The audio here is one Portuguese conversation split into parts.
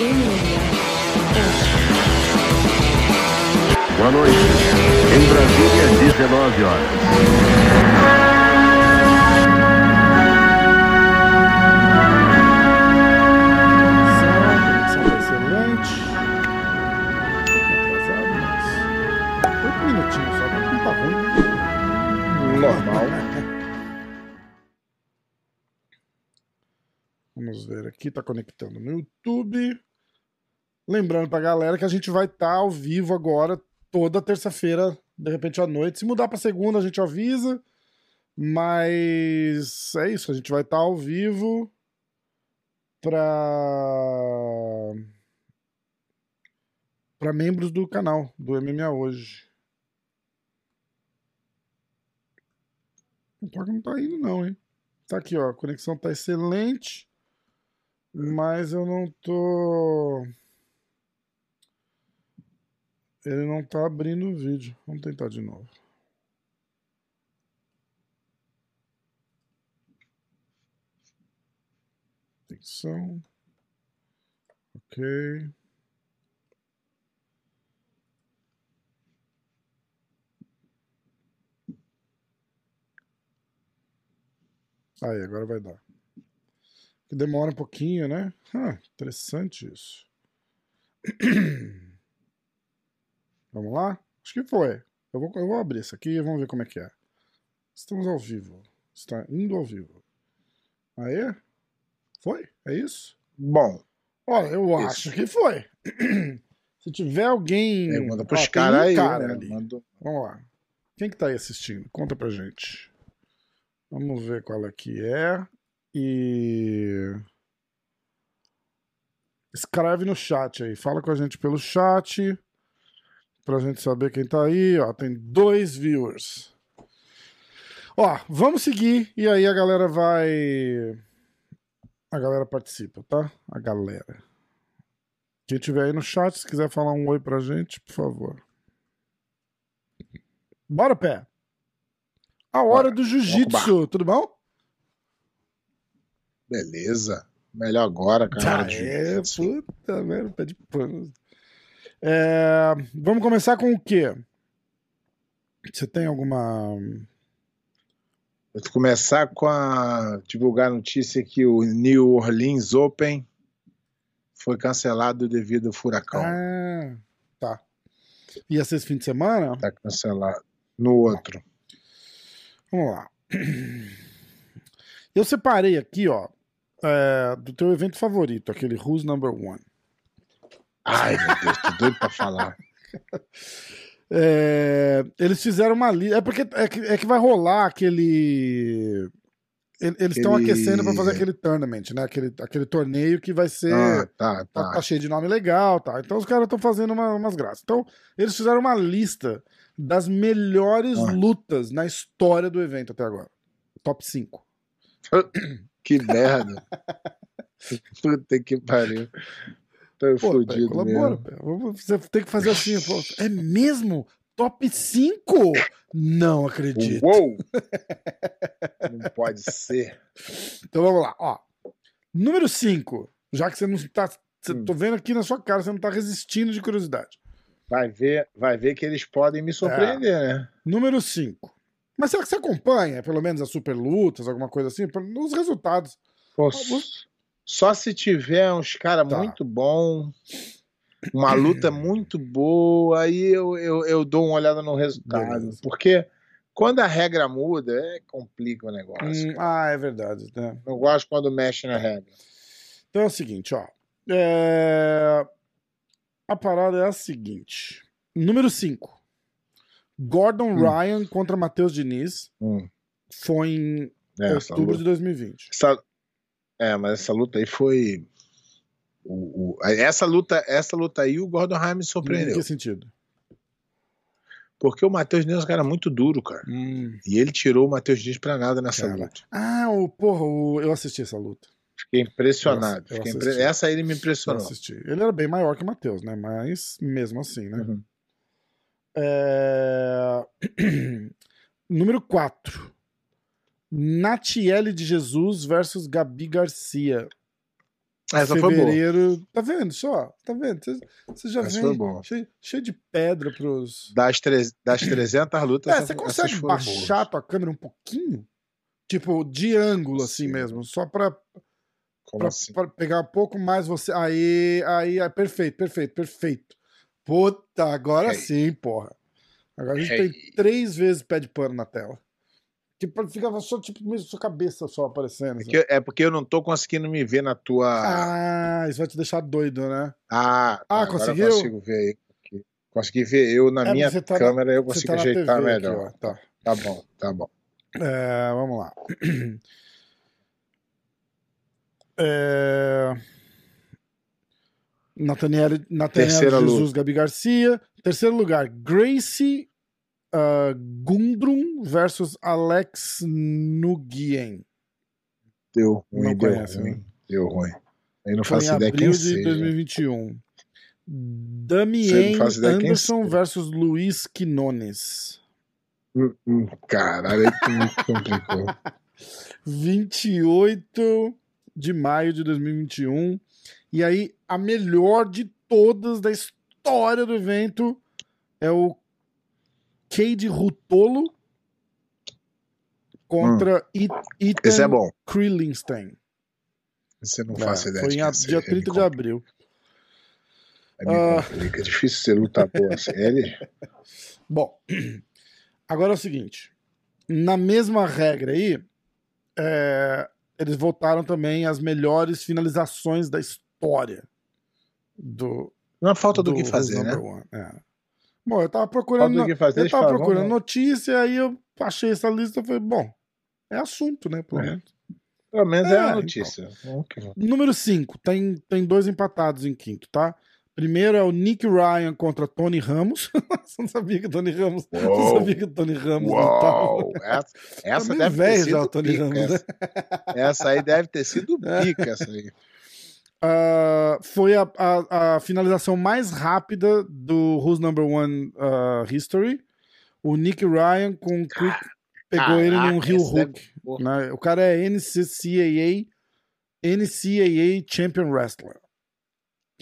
Boa noite. Em Brasília, 19 horas. Normal. Vamos ver aqui, tá conectando no YouTube. Lembrando pra galera que a gente vai estar ao vivo agora, toda terça-feira, de repente à noite. Se mudar pra segunda, a gente avisa. Mas é isso, a gente vai estar ao vivo pra. pra membros do canal, do MMA hoje. O toque não tá indo, não, hein? Tá aqui, ó. A conexão tá excelente. Mas eu não tô. Ele não tá abrindo o vídeo. Vamos tentar de novo. Atenção. Ok. Aí, agora vai dar. Que demora um pouquinho, né? Ah, interessante isso. Vamos lá? Acho que foi. Eu vou, eu vou abrir isso aqui e vamos ver como é que é. Estamos ao vivo. Está indo ao vivo. Aê? Foi? É isso? Bom, Olha, eu Isso. acho que foi. Se tiver alguém. pergunta Ó, pros caras um aí. cara né? ali. Manda- Vamos lá. Quem que tá aí assistindo? Conta pra gente. Vamos ver qual é que é. E. Escreve no chat aí. Fala com a gente pelo chat. Pra gente saber quem tá aí. Ó, tem dois viewers. Ó, vamos seguir. E aí a galera vai. A galera participa, tá? A galera. Quem tiver aí no chat, se quiser falar um oi pra gente, por favor. Bora, pé. A hora Bora. do jiu-jitsu, tudo bom? Beleza. Melhor agora, cara. Ah, é, puta merda, pé de pano. É, vamos começar com o quê? Você tem alguma. Vou começar com a divulgar a notícia que o New Orleans Open foi cancelado devido ao furacão. Ah, tá. Ia ser esse fim de semana? Tá cancelado. No outro. Vamos lá. Eu separei aqui, ó, é, do teu evento favorito, aquele Who's Number One. Ai, meu Deus, tô doido pra falar. É, eles fizeram uma lista. É porque é que, é que vai rolar aquele. ele- Eles estão Aquele- aquecendo pra fazer aquele tournament, né? Aquele, aquele torneio que vai ser. Ah, tá, tá, tá. tá cheio de nome legal, tá? Então os caras estão fazendo uma- umas graças. Então, eles fizeram uma lista das melhores Ah. lutas na história do evento até agora. Top 5. Que merda. Puta que pariu. Tô Pô, pé, fudido colabora, pé. Você tem que fazer assim. É mesmo? Top 5? Não acredito. Uou! Não pode ser. Então vamos lá, ó. Número 5. Já que você não tá. Você, Hum. Tô vendo aqui na sua cara, você não tá resistindo de curiosidade. Vai ver, vai ver que eles podem me surpreender, né? Número 5. Mas será que você acompanha, pelo menos, as super lutas, alguma coisa assim? Os resultados. Vou- Só se tiver uns caras Tá. muito bom, uma luta muito boa, aí eu, eu, eu dou uma olhada no resultado. Beleza. Porque quando a regra muda, é complica o negócio. Hum, ah, é verdade. Né? Não gosto quando mexe na regra. Então é o seguinte, ó. É, A parada é a seguinte. Número 5. Gordon Hum. Ryan contra Matheus Diniz Hum, foi em é, outubro de 2020. essa- é, mas essa luta aí foi. o- o- essa, luta, essa luta aí o Gordon Ryan me Em surpreendeu. que sentido? Porque o Matheus Dias é um cara muito duro, cara. Hum, E ele tirou o Matheus Dias pra nada nessa Cara, luta. Ah, o, porra, o- eu assisti essa luta. Fiquei impressionado. Eu Fiquei assisti. impre- Essa aí ele me Eu impressionou. Ele era bem maior que o Matheus, né? Mas mesmo assim, né? Uhum. É... Número 4. Natiele de Jesus versus Gabi Garcia. Essa foi boa. fevereiro. Tá vendo só? Tá vendo? Você- já Essa foi vem cheio, cheio de pedra pros. Das, tre- das 300 lutas, É, essa- você consegue baixar boas. tua câmera um pouquinho? Tipo, de ângulo, assim Sim. mesmo. Só pra, pra, assim? pra pegar um pouco mais você. Aí, aí, aí, perfeito, perfeito, perfeito. Puta, agora sim, porra. Agora a gente tem três vezes pé de pano na tela. Pra- ficava só, tipo, mesmo sua cabeça só aparecendo. É, assim. é porque eu não tô conseguindo me ver na tua. Ah, isso vai te deixar doido, né? Ah, Ah, agora conseguiu? eu consigo ver aí. aqui. Consegui ver eu na É, minha tá na- câmera, eu Você consigo tá na ajeitar aqui, melhor. ó, tá. Tá bom, tá bom. É, vamos lá. É... Nathaniel, Nathaniel Jesus. Gabi Garcia. Terceiro lugar, Gracie ah, Gundrum versus Alex Nguyen. Deu ruim, Não deu conhece, ruim. né? Deu ruim. Eu não Foi em faço ideia abril quem de seja. 2021. Você Damien Anderson versus Luiz Quinones. Hum, hum, Caralho, aí que me complicou. 28 de maio de 2021. E aí, a melhor de todas da história do evento é o Cade Rutolo contra It- Ethan Esse é bom. Krillenstein. Você não É, faz ideia foi de em a- dia Aí me 30 de compli- abril. me Ah. É difícil ser lutador assim. Ele... Bom, agora é o seguinte: na mesma regra aí, é, eles votaram também as melhores finalizações da história do, Não falta do, que Who's fazer, né? É. Bom, eu tava procurando, que fazer. eu tava falam, procurando vamos- notícia, aí eu achei essa lista e falei, bom, é assunto, né? Pelo É. menos. Pelo menos é, É, a então. notícia. Que vamos. Número 5, tem, tem dois empatados em quinto, tá? Primeiro é o Nick Ryan contra Tony Ramos. Você não sabia que o Tony Ramos. Uou. sabia que o Tony Ramos Uau! lutava. Essa, essa meio deve ter sido já o Tony pica. Ramos, né? essa, essa aí deve ter sido pica, essa aí. Ah, foi a, a, a finalização mais rápida do Who's Number One ah, History. O Nick Ryan com um quick pegou ele num esse deve- hook. porra. né? O cara é NCAA, NCAA Champion Wrestler.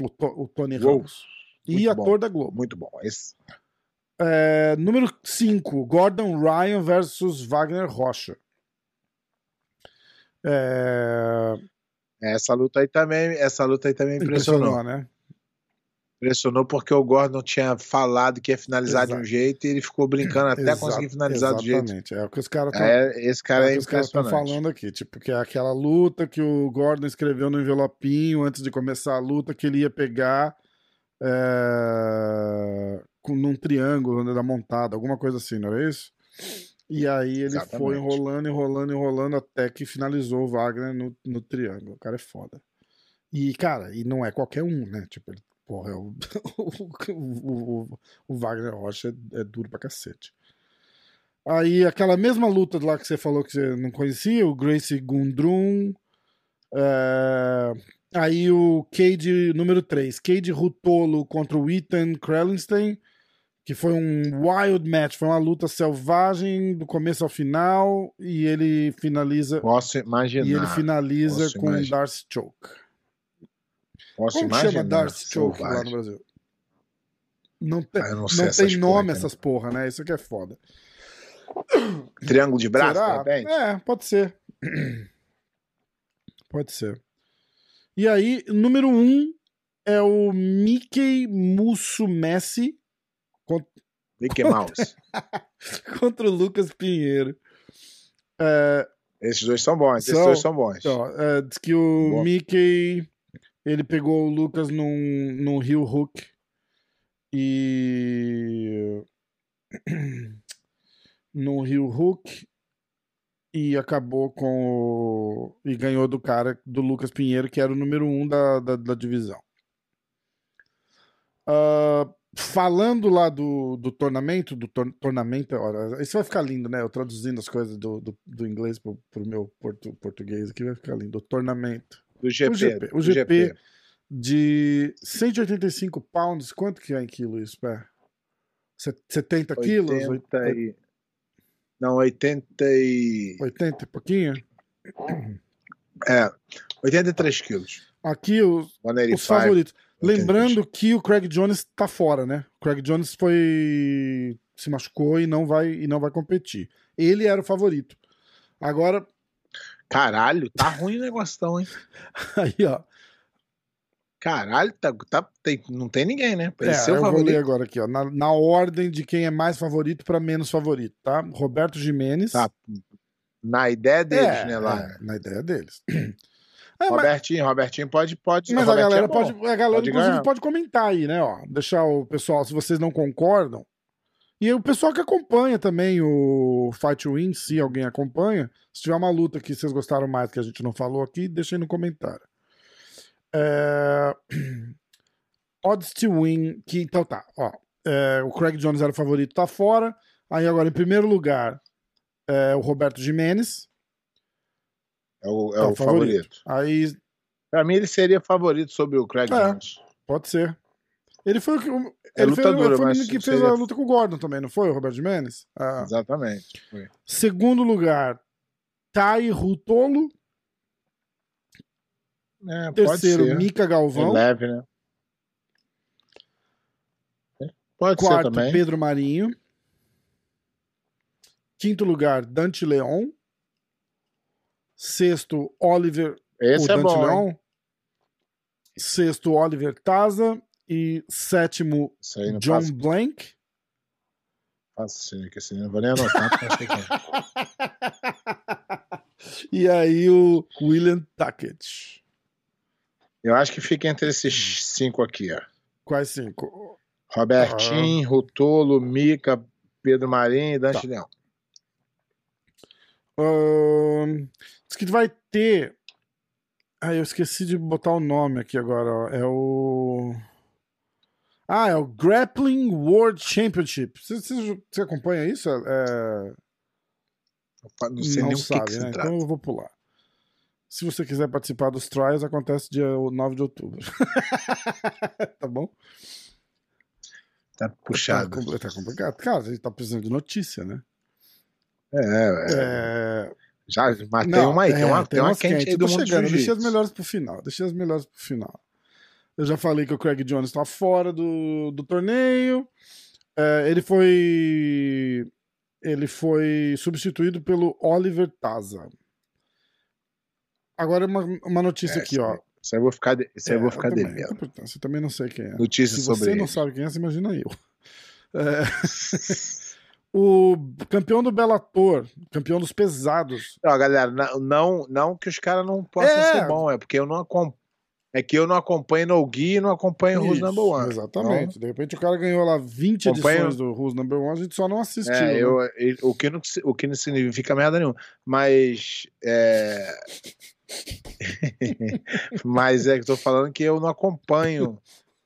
O, o Tony Uou, Ramos. E ator bom. da Globo. Muito bom. Esse, É, número 5, Gordon Ryan versus Wagner Rocha. É, essa luta aí também, essa luta aí também impressionou. impressionou, né? Impressionou porque o Gordon tinha falado que ia finalizar de um Exato. jeito e ele ficou brincando até Exa- conseguir finalizar do jeito. Exatamente. É o que os caras estão É, esse cara é, os caras estão falando aqui. Tipo, que é aquela luta que o Gordon escreveu no envelopinho antes de começar a luta que ele ia pegar é, com, num triângulo né, da montada, alguma coisa assim, não era isso? E aí ele Exatamente. foi enrolando, enrolando, enrolando até que finalizou o Wagner no, no triângulo. O cara é foda. E, cara, e não é qualquer um, né? Tipo, ele, porra, é o, o, o, o Wagner Rocha é, é duro pra cacete. Aí, aquela mesma luta lá que você falou que você não conhecia, o Gracie Gundrum. é, Aí o Cade número 3, Cade Rutolo contra o Ethan Krellenstein, que foi um wild match, foi uma luta selvagem do começo ao final, e ele finaliza Posso imaginar. e ele finaliza com imaginar. Darcy Choke. Posso Como imaginar. chama Darcy Choke lá no selvagem. Brasil? Não tem, Ah, não não tem nome porra, essas porra, né? Isso que é foda. Triângulo de braço? É, pode ser. Pode ser. E aí, número um é o Mickey Musumessi Mickey Mouse. contra o Lucas Pinheiro. É, Esses dois são bons, esses São- dois são bons. Então, é, diz que o Bom. Mickey ele pegou o Lucas num, num heel hook e num heel hook e acabou com o, e ganhou do cara do Lucas Pinheiro que era o número um da, da, da divisão. Ah, falando lá do, do tornamento, do tor tornamento, olha, isso vai ficar lindo, né? Eu traduzindo as coisas do, do, do inglês pro, pro meu portu, português aqui vai ficar lindo. O tornamento Do GP. o GP, o do GP de 185 pounds, quanto que é em quilo isso, pé? Se- 70 quilos? 80 e... Não, 80 e... 80 e pouquinho? É, 83 quilos. Aqui os, os 185. favoritos. 185. Lembrando que o Craig Jones tá fora, né? O Craig Jones foi se machucou e não vai e não vai competir. Ele era o favorito. Agora Caralho, tá ruim o negócio, hein? aí, ó. Caralho, tá, tá- tem- não tem ninguém, né? Pra É, ser o eu vou ler favorito. agora aqui, ó. Na, na ordem de quem é mais favorito para menos favorito, tá? Roberto Jimenez. Tá. Na ideia deles, É, né, lá. é, na ideia deles. É, mas- Robertinho, Robertinho pode, pode. Mas a Robertinho galera é pode, a galera Pode inclusive ganhar. pode comentar aí, né, ó, deixar o pessoal, se vocês não concordam. E o pessoal que acompanha também o Fight to Win, se alguém acompanha, se tiver uma luta que vocês gostaram mais que a gente não falou aqui, deixa aí no comentário. É... Odds to Win, que então tá, ó, é, o Craig Jones era o favorito, tá fora. Aí agora em primeiro lugar é o Roberto Jimenez, É o, é É o o favorito. aí Pra mim, ele seria favorito sobre o Craig É. Jones. Pode ser. Ele foi o que. É Ele luta foi, dura, foi o que fez seria- a luta com o Gordon também, não foi, o Roberto Jimenez? Ah. Exatamente. Foi. Segundo lugar, Tai Rutolo. É, Terceiro, pode ser. Mika É Galvão. leve, né? Pode ser Quarto, também. Pedro Marinho. Quinto lugar, Dante Leon. Sexto, Oliver. Esse o é bom. hein? Leon. Sexto, Oliver Taza. E sétimo, John passa, Blank. passa assim, que assim, não vou nem anotar, é. e aí o William Tackett. Eu acho que fica entre esses cinco aqui, ó. Quais cinco? Robertinho, Ah. Rutolo, Mica, Pedro Marinho e Dante Tá. Leão. Diz que vai ter. Ah, eu esqueci de botar o nome aqui agora. ó. É o. Ah, é o Grappling World Championship. Você, você- você acompanha isso? É... Não sei nem o que, sabe, que né? Então eu vou pular. Se você quiser participar dos trials, acontece dia 9 de outubro. tá bom? Tá puxado. Tá, tá complicado. Cara, a gente tá precisando de notícia, né? É, é. É... Já, mas tem Não, uma aí, tem uma, é, tem uma umas quente aí do Eu mundo chegando, de deixei as melhores pro final. Deixei as melhores pro final. Eu já falei que o Craig Jones tá fora do, do torneio. É, ele foi. Ele foi substituído pelo Oliver Taza. Agora uma, uma notícia É, aqui, ó. Isso aí eu vou ficar, de- isso aí eu vou ficar também, devendo. Eu também não sei quem é. Notícias Se sobre você ele. não sabe quem é, você imagina eu. É, o campeão do Bellator, campeão dos pesados, Não, galera, não, não, que os caras não possam É. ser bons, é porque eu não acompanho. É que eu não acompanho No Gui e não acompanho Who's Isso, Number One. Exatamente. De repente o cara ganhou lá 20 Acompanho- edições do Who's Number One, a gente só não assistiu. É, né? eu, eu- o, que não, o que não significa merda nenhuma. Mas. É... mas é que eu tô falando que eu não acompanho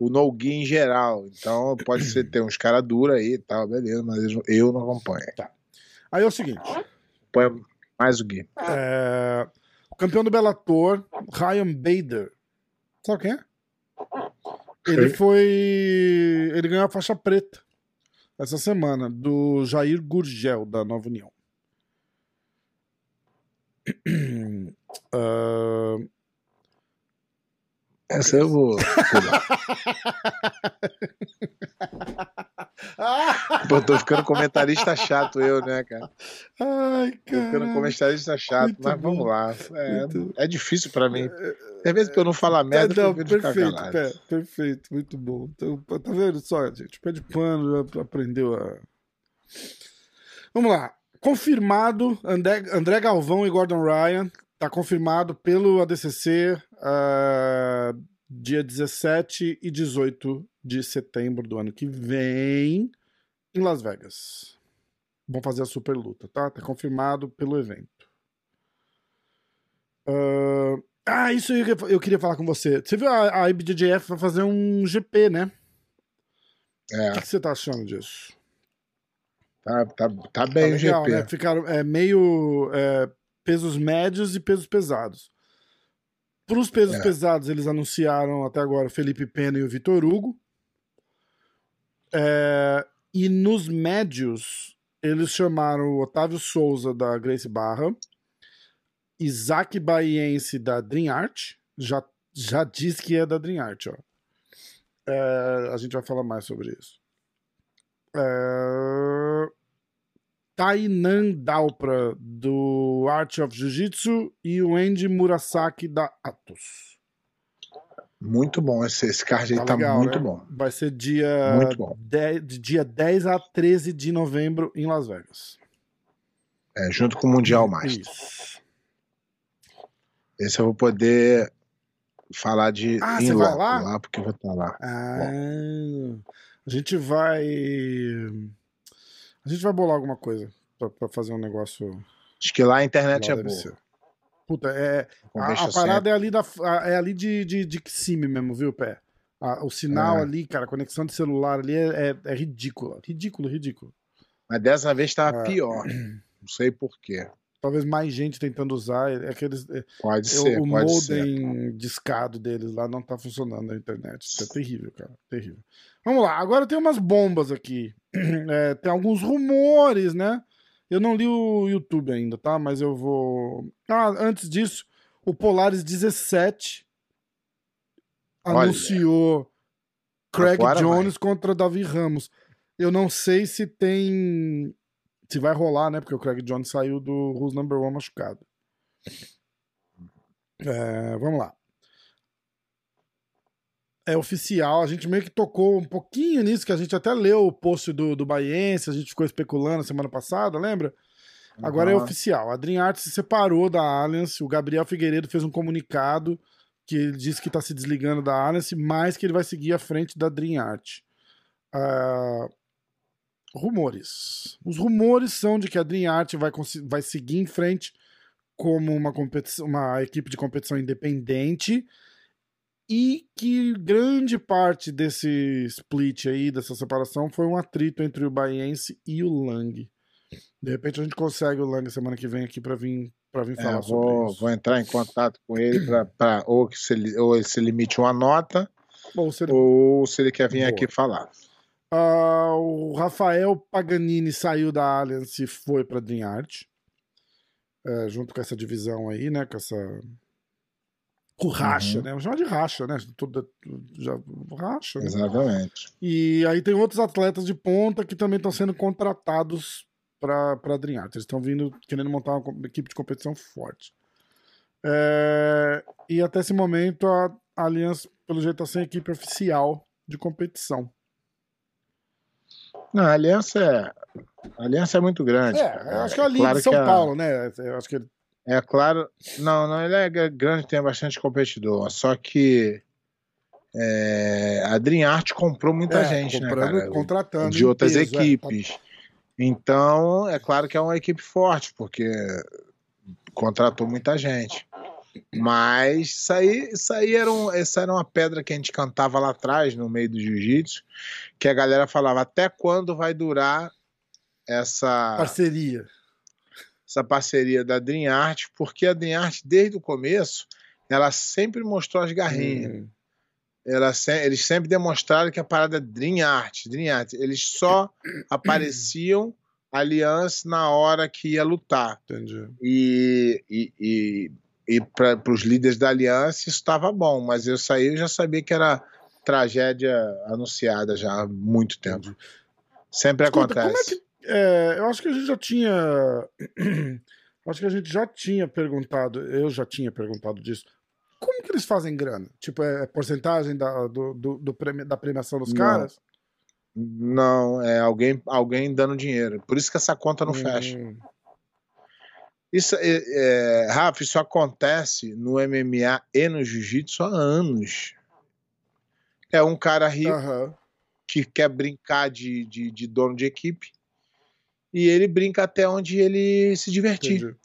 o No Gui em geral. Então pode ser ter uns caras duros aí e tal, beleza, mas eu, não acompanho. Aí é o seguinte: Acompanho mais o Gui. é, o campeão do Bellator, Ryan Bader. Sabe quem é? Ele foi. Ele ganhou a faixa preta essa semana, do Jair Gurgel, da Nova União. Ah, Essa eu vou. Pô, tô ficando comentarista chato, eu, né, cara? Ai, Tô ficando cara. comentarista chato, Muito mas vamos bom. lá. É, Muito- é difícil pra mim. Às vezes, pra eu não falar merda, não, eu ficar perfeito, pé, perfeito, muito bom. Então, tá vendo só, gente? Pé de pano já aprendeu a. Vamos lá. Confirmado, André, André Galvão e Gordon Ryan. Tá confirmado pelo ADCC ah, dia 17 e 18 de setembro do ano que vem em Las Vegas. Vão fazer a super luta, tá? Tá confirmado pelo evento. Ah, ah, isso eu, eu queria falar com você. Você viu a, a IBJJF vai fazer um GP, né? É, O que, que você tá achando disso? tá, tá, tá Tá bem o legal, GP. né? Ficaram é, meio é, pesos médios e pesos pesados. Para os pesos É. pesados, eles anunciaram até agora o Felipe Pena e o Vitor Hugo. É, e nos médios, eles chamaram o Otávio Souza da Grace Barra, Isaac Baiense da Dream Art, já já diz que é da Dream Art, ó. É, a gente vai falar mais sobre isso. É, Tainan Dalpra, do Art of Jiu-Jitsu, e o Andy Murasaki, da Atos. Muito bom, esse, esse card aí Tá tá, legal, muito né? bom. Vai ser dia, Muito bom. 10, de dia 10 a 13 de novembro em Las Vegas. É, junto com o Mundial Master. Isso. Esse eu vou poder falar de Ah, em vai loco lá? porque eu vou estar lá. Ah, a gente vai. A gente vai bolar alguma coisa pra, pra fazer um negócio. Acho que lá a internet lá é boa. ser. Puta, é. A, a parada é ali, da, é ali de, de, de Kissimmee mesmo, viu, Pé? A- o sinal É. ali, cara, a conexão de celular ali é, é, é ridícula. Ridículo, ridículo. Mas dessa vez estava É. pior. Não sei porquê. Talvez mais gente tentando usar. É aqueles, é- Pode ser, o pode ser. modem discado deles lá não tá funcionando na internet. Isso é terrível, cara. Terrível. Vamos lá, agora tem umas bombas aqui. É, tem alguns rumores, né? Eu não li o YouTube ainda, tá? Mas eu vou. Ah, antes disso, o Polaris 17 Olha. anunciou Craig Agora Jones contra Davi Ramos. Eu não sei se tem. Se vai rolar, né? Porque o Craig Jones saiu do Who's Number One machucado. É, vamos lá. É oficial, a gente meio que tocou um pouquinho nisso, que a gente até leu o post do, do Baiense, a gente ficou especulando semana passada, lembra? Agora é oficial. A Dream Art se separou da Alliance. O Gabriel Figueiredo fez um comunicado que ele disse que está se desligando da Alliance, mas que ele vai seguir à frente da Dream Art. Ah, rumores. Os rumores são de que a Dream Art vai, vai seguir em frente como uma, competição, uma equipe de competição independente e que grande parte desse split aí, dessa separação, foi um atrito entre o Baiense e o Lang. De repente a gente consegue o Lang semana que vem aqui para vir para vir É, falar eu sobre vou, isso. vou entrar em contato com ele para ou que se ele, ou se limite uma nota Ou se ele- ou se ele quer vir Boa. aqui falar. Ah, o Rafael Paganini saiu da Alliance e foi para Dream Art. É, junto com essa divisão aí, né? Com essa. Com o racha, Uhum. né? Vamos chamar de racha, né? Tudo, já, racha, né? Exatamente. E aí tem outros atletas de ponta que também estão sendo contratados para a Dream Art. Eles estão vindo querendo montar uma equipe de competição forte. É, e até esse momento a Allianz, pelo jeito, está sem equipe oficial de competição. Não, a aliança é, a aliança é muito grande. É, acho que é ali claro de São a- Paulo, né? Eu acho que É claro. Não, não, ele é grande, tem bastante competidor. Só que é, a Dream Art comprou muita é, gente, né, cara? contratando de outras peso, é, tá- equipes. Então, é claro que é uma equipe forte, porque contratou muita gente. Mas isso aí, isso aí era, um, essa era uma pedra que a gente cantava lá atrás, no meio do jiu-jitsu, que a galera falava até quando vai durar essa, parceria. essa parceria da Dream Art, porque a Dream Art, desde o começo, ela sempre mostrou as garrinhas Hum, ela se- eles sempre demonstraram que a parada é Dream Art, Dream Art. Eles só apareciam aliança na hora que ia lutar. entendi. E, e, e, e para os líderes da aliança isso estava bom, mas eu saí eu já sabia que era tragédia anunciada já há muito tempo. Sempre Escuta, como é acontece. que- É, eu acho que a gente já tinha. acho que a gente já tinha perguntado. Eu já tinha perguntado disso. Como que eles fazem grana? Tipo, é porcentagem da, do, do, do da premiação dos Não. caras? Não, é alguém, alguém dando dinheiro. Por isso que essa conta não fecha. Isso, é, é, Rafa, isso acontece no MMA e no jiu-jitsu há anos. É um cara rico aham, que quer brincar de, de, de dono de equipe e ele brinca até onde ele se divertir. entendi.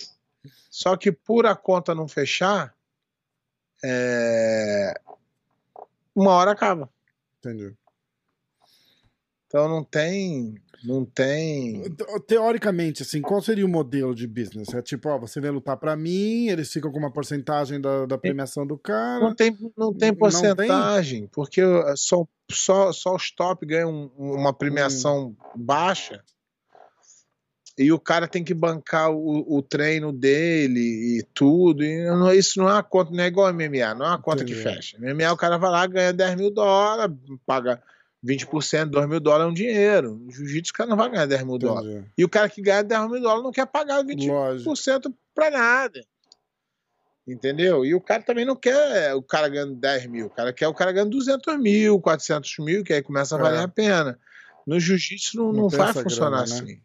Só que por a conta não fechar, é, uma hora acaba. entendi. Então não tem, não tem. Te- Teoricamente, assim, qual seria o modelo de business? É tipo, ó, você vem lutar pra mim, eles ficam com uma porcentagem da, da premiação do cara. Não tem, não tem Não porcentagem, porque só, só, só os top ganham um- uma premiação baixa. e o cara tem que bancar o, o treino dele e tudo. E não- isso não é uma conta, não é igual a MMA, não é uma conta que Entendi. fecha. MMA o cara vai lá, ganha 10 mil dólares, paga 20%, 2 mil dólares é um dinheiro. No jiu-jitsu o cara não vai ganhar 10 mil dólares. E o cara que ganha 10 mil dólares não quer pagar 20% Lógico. pra nada. Entendeu? E o cara também não quer o cara ganhando 10 mil. O cara quer o cara ganhando 200 mil, 400 mil, que aí começa a valer É. a pena. No jiu-jitsu não, Não não vai funcionar grana, né? assim.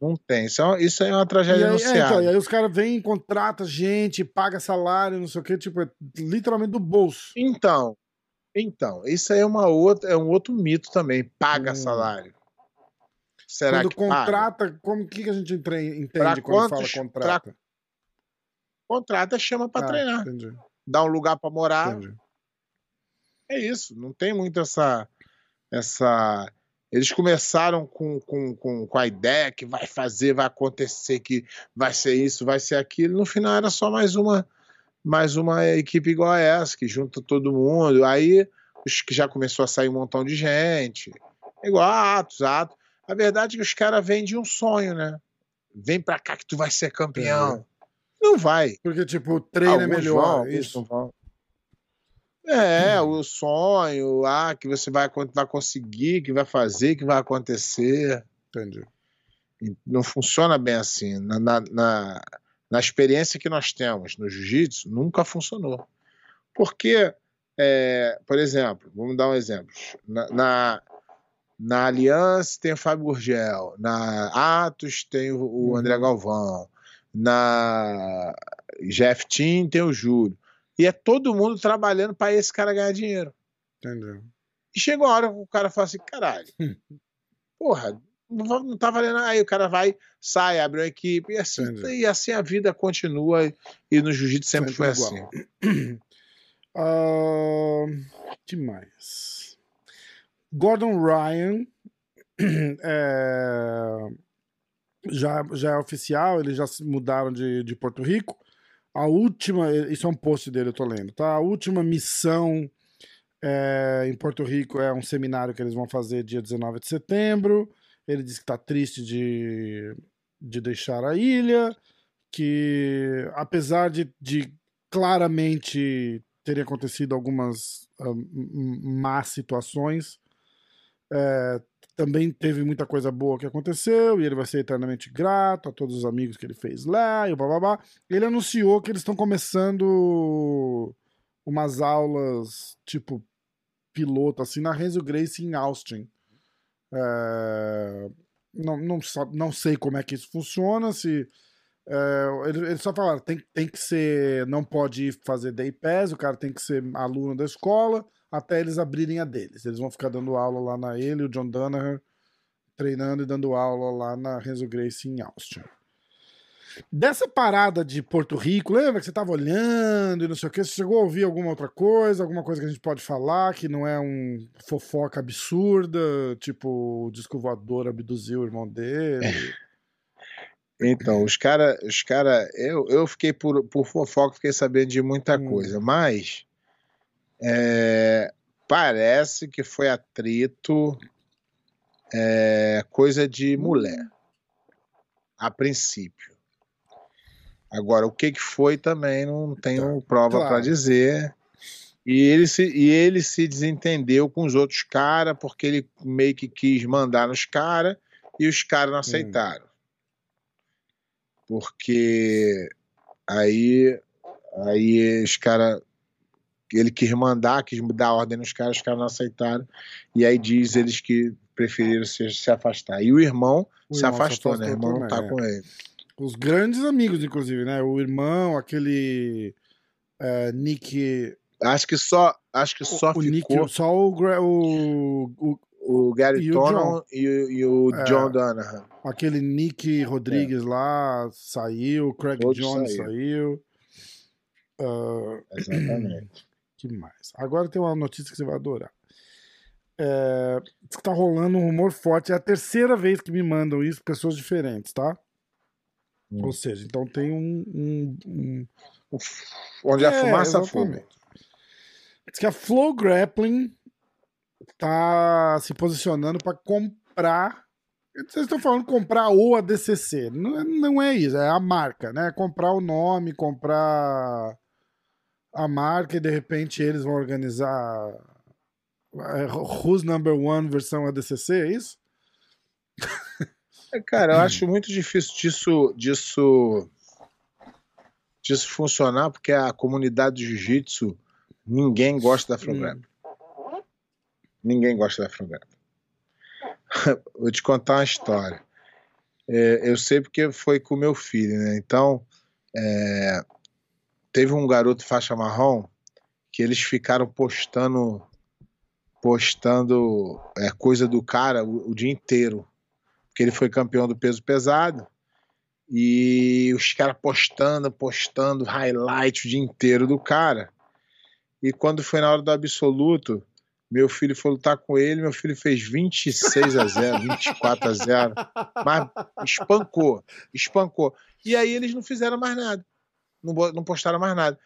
Não tem. Isso é, uma- isso aí é uma E tragédia aí, é, então, e aí os caras vêm, contrata gente, paga salário, não sei o que, tipo, é literalmente do bolso. Então, então, isso aí é uma outra, é um outro mito também. Paga Hum. salário. Será quando que paga? contrata, como que, a gente entende Pra quando quantos- fala contrata? Contrata, chama pra Ah, treinar. Entendi, Dá um lugar pra morar. entendi. É isso. Não tem muito essa. essa... Eles começaram com, com, com, com a ideia que vai fazer, vai acontecer, que vai ser isso, vai ser aquilo. No final era só mais uma mais uma equipe igual a essa, que junta todo mundo. Aí que já começou a sair um montão de gente. Igual a Atos, Atos. A verdade é que os caras vêm de um sonho, né? Vem pra cá que tu vai ser campeão. Não vai. Porque, tipo, o treino é Alguns melhor, vão, alguns isso. vão. É, o sonho, ah, que você vai, vai conseguir, que vai fazer, que vai acontecer. Entendi. Não funciona bem assim. Na, na, na, na experiência que nós temos no jiu-jitsu, nunca funcionou. Porque, é, por exemplo, vamos dar um exemplo. Na, na, na Aliança tem o Fábio Gurgel, na Atos tem o, o André Uhum. Galvão, na Jeff Team tem o Júlio. E é todo mundo trabalhando para esse cara ganhar dinheiro. Entendi. E chega uma hora que o cara fala assim, caralho, Hum. porra, não tá valendo. Aí o cara vai, sai, abre uma equipe, e assim, Entendi. e assim a vida continua. E no jiu-jitsu sempre, Sempre foi igual. assim. Ah, que mais? Gordon Ryan é, já, já é oficial, eles já se mudaram de, de Porto Rico. A última, isso é um post dele, eu tô lendo, tá? A última missão é, em Porto Rico é um seminário que eles vão fazer dia 19 de setembro. Ele disse que tá triste de, de deixar a ilha, que apesar de, de claramente terem acontecido algumas ah, m- m- más situações, é, também teve muita coisa boa que aconteceu e ele vai ser eternamente grato a todos os amigos que ele fez lá e o bababá. Ele anunciou que eles estão começando umas aulas tipo piloto assim na Renzo Grace em Austin. É, não, não, não sei como é que isso funciona, se é, eles, eles só falaram, tem, tem que ser, não pode ir fazer day pass, o cara tem que ser aluno da escola, até eles abrirem a deles. Eles vão ficar dando aula lá na ele, o John Danaher, treinando e dando aula lá na Renzo Grace em Austin. Dessa parada de Porto Rico, lembra que você tava olhando e não sei o que? Você chegou a ouvir alguma outra coisa, alguma coisa que a gente pode falar que não é um fofoca absurda, tipo o disco voador abduziu o irmão dele? Então, os caras, os cara, eu, eu fiquei por, por fofoca, fiquei sabendo de muita Hum. coisa, mas é, parece que foi atrito, é, coisa de mulher, a princípio. Agora, o que, que foi também não tenho prova claro. para dizer. E ele, se, e ele se desentendeu com os outros caras, porque ele meio que quis mandar nos caras e os caras não aceitaram. Porque aí, aí os caras. Ele quis mandar, quis dar ordem nos caras, os caras não aceitaram. E aí diz eles que preferiram se, se afastar. E o irmão O se irmão se afastou, né? O afastou irmão não tá com é. ele. Os grandes amigos, inclusive, né? O irmão, aquele é, Nick. Acho que só, acho que só o ficou Nick, só o, o, o- o Gary Tonon e, o- e o É. John Donahan. aquele Nick Rodrigues lá saiu, Craig Todos Jones saíram. saiu. Ah, Exatamente. que mais? Agora tem uma notícia que você vai adorar. É, diz que tá rolando um rumor forte. É a terceira vez que me mandam isso, pessoas diferentes, tá? Hum. Ou seja, então tem um- um- um Onde a É, fumaça exatamente. for. Diz que a Flow Grappling tá se posicionando para comprar Vocês estão falando comprar o ADCC. Não, é- não é isso, é a marca, né? Comprar o nome, comprar a marca e de repente eles vão organizar é, Who's Number One versão ADCC, é isso? É, Cara, eu acho muito difícil disso, disso, disso funcionar, porque a comunidade do jiu-jitsu, ninguém gosta da Frograp. Ninguém gosta da Frograp. Vou te contar uma história. É, eu sei porque foi com o meu filho, né? Então, é, teve um garoto faixa marrom que eles ficaram postando postando é, coisa do cara o, o dia inteiro porque ele foi campeão do peso pesado. E os caras postando, postando highlight o dia inteiro do cara. E quando foi na hora do absoluto, meu filho foi lutar com ele, meu filho fez 26 a 0, 24 a 0. Mas espancou, espancou. E aí eles não fizeram mais nada. Não, não postaram mais nada.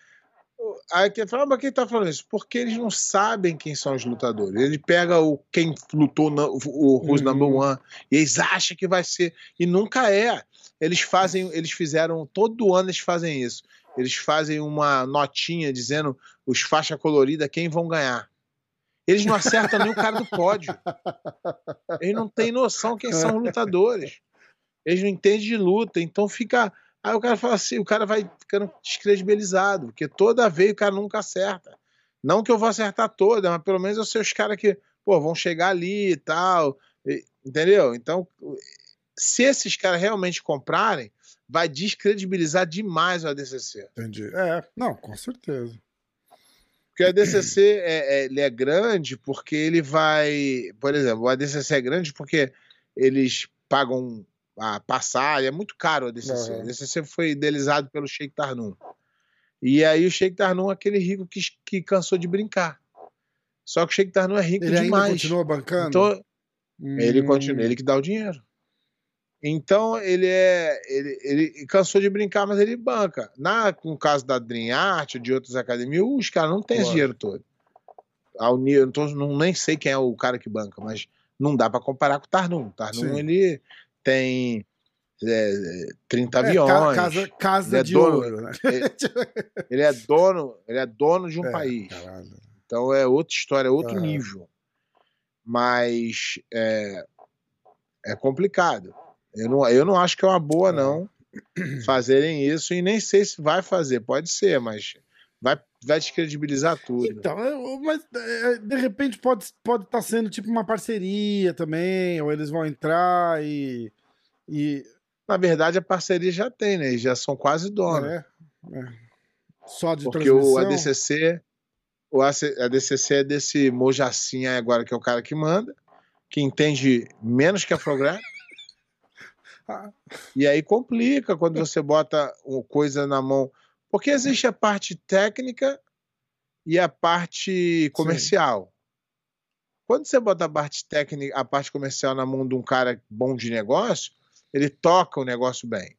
Aí quem fala, "Ah, mas quem tá falando isso? Porque eles não sabem quem são os lutadores. Ele pega o quem lutou na, o Who's Uhum. Number One e eles acham que vai ser e nunca é. Eles fazem, eles fizeram todo ano eles fazem isso. Eles fazem uma notinha dizendo os faixa colorida quem vão ganhar. Eles não acertam nem o cara do pódio. Eles não têm noção quem são os lutadores. Eles não entendem de luta, então fica Aí o cara fala assim, o cara vai ficando descredibilizado, porque toda vez o cara nunca acerta. Não que eu vou acertar toda, mas pelo menos eu sei os caras que, pô, vão chegar ali e tal, entendeu? Então, se esses caras realmente comprarem, vai descredibilizar demais o ADCC. Entendi. É, não, com certeza. Porque o ADCC é, é- ele é grande porque ele vai. Por exemplo, o ADCC é grande porque eles pagam a passagem, é muito caro o ADCC. Aham. O ADCC foi idealizado pelo Sheikh Tarnum. E aí o Sheikh Tarnum é aquele rico que, que cansou de brincar. Só que o Sheikh Tarnum é rico Ele demais. continua bancando? Então, ele Hum, continua, ele que dá o dinheiro. Então ele é. Ele, ele cansou de brincar, mas ele banca. Na, no caso da Dream Art ou de outras academias, os caras não têm esse dinheiro todo. Ao tô- não nem sei quem é o cara que banca, mas não dá para comparar com o Tarnum. O Tarnum Sim. ele tem é, 30 É, aviões. ca- casa casa Ele é de dono- ouro, né? Ele é dono, ele é dono de um É, país. caralho. Então é outra história, é outro Aham. nível. Mas é, é complicado. Eu não, eu não acho que é uma boa, É. não, fazerem isso, e nem sei se vai fazer, pode ser, mas vai, vai descredibilizar tudo. Então, é, mas é, de repente pode estar pode tá sendo tipo uma parceria também, ou eles vão entrar e. e Na verdade, a parceria já tem, né? Eles já são quase donos. é, é. Só de porque o transmissão. ADCC, o ADCC é desse Mojacinha agora, que é o cara que manda, que entende menos que a Frograph. Ah. E aí complica quando você bota uma coisa na mão. Porque existe a parte técnica e a parte comercial. Quando você bota a parte técnica, a parte comercial na mão de um cara bom de negócio, ele toca o negócio bem.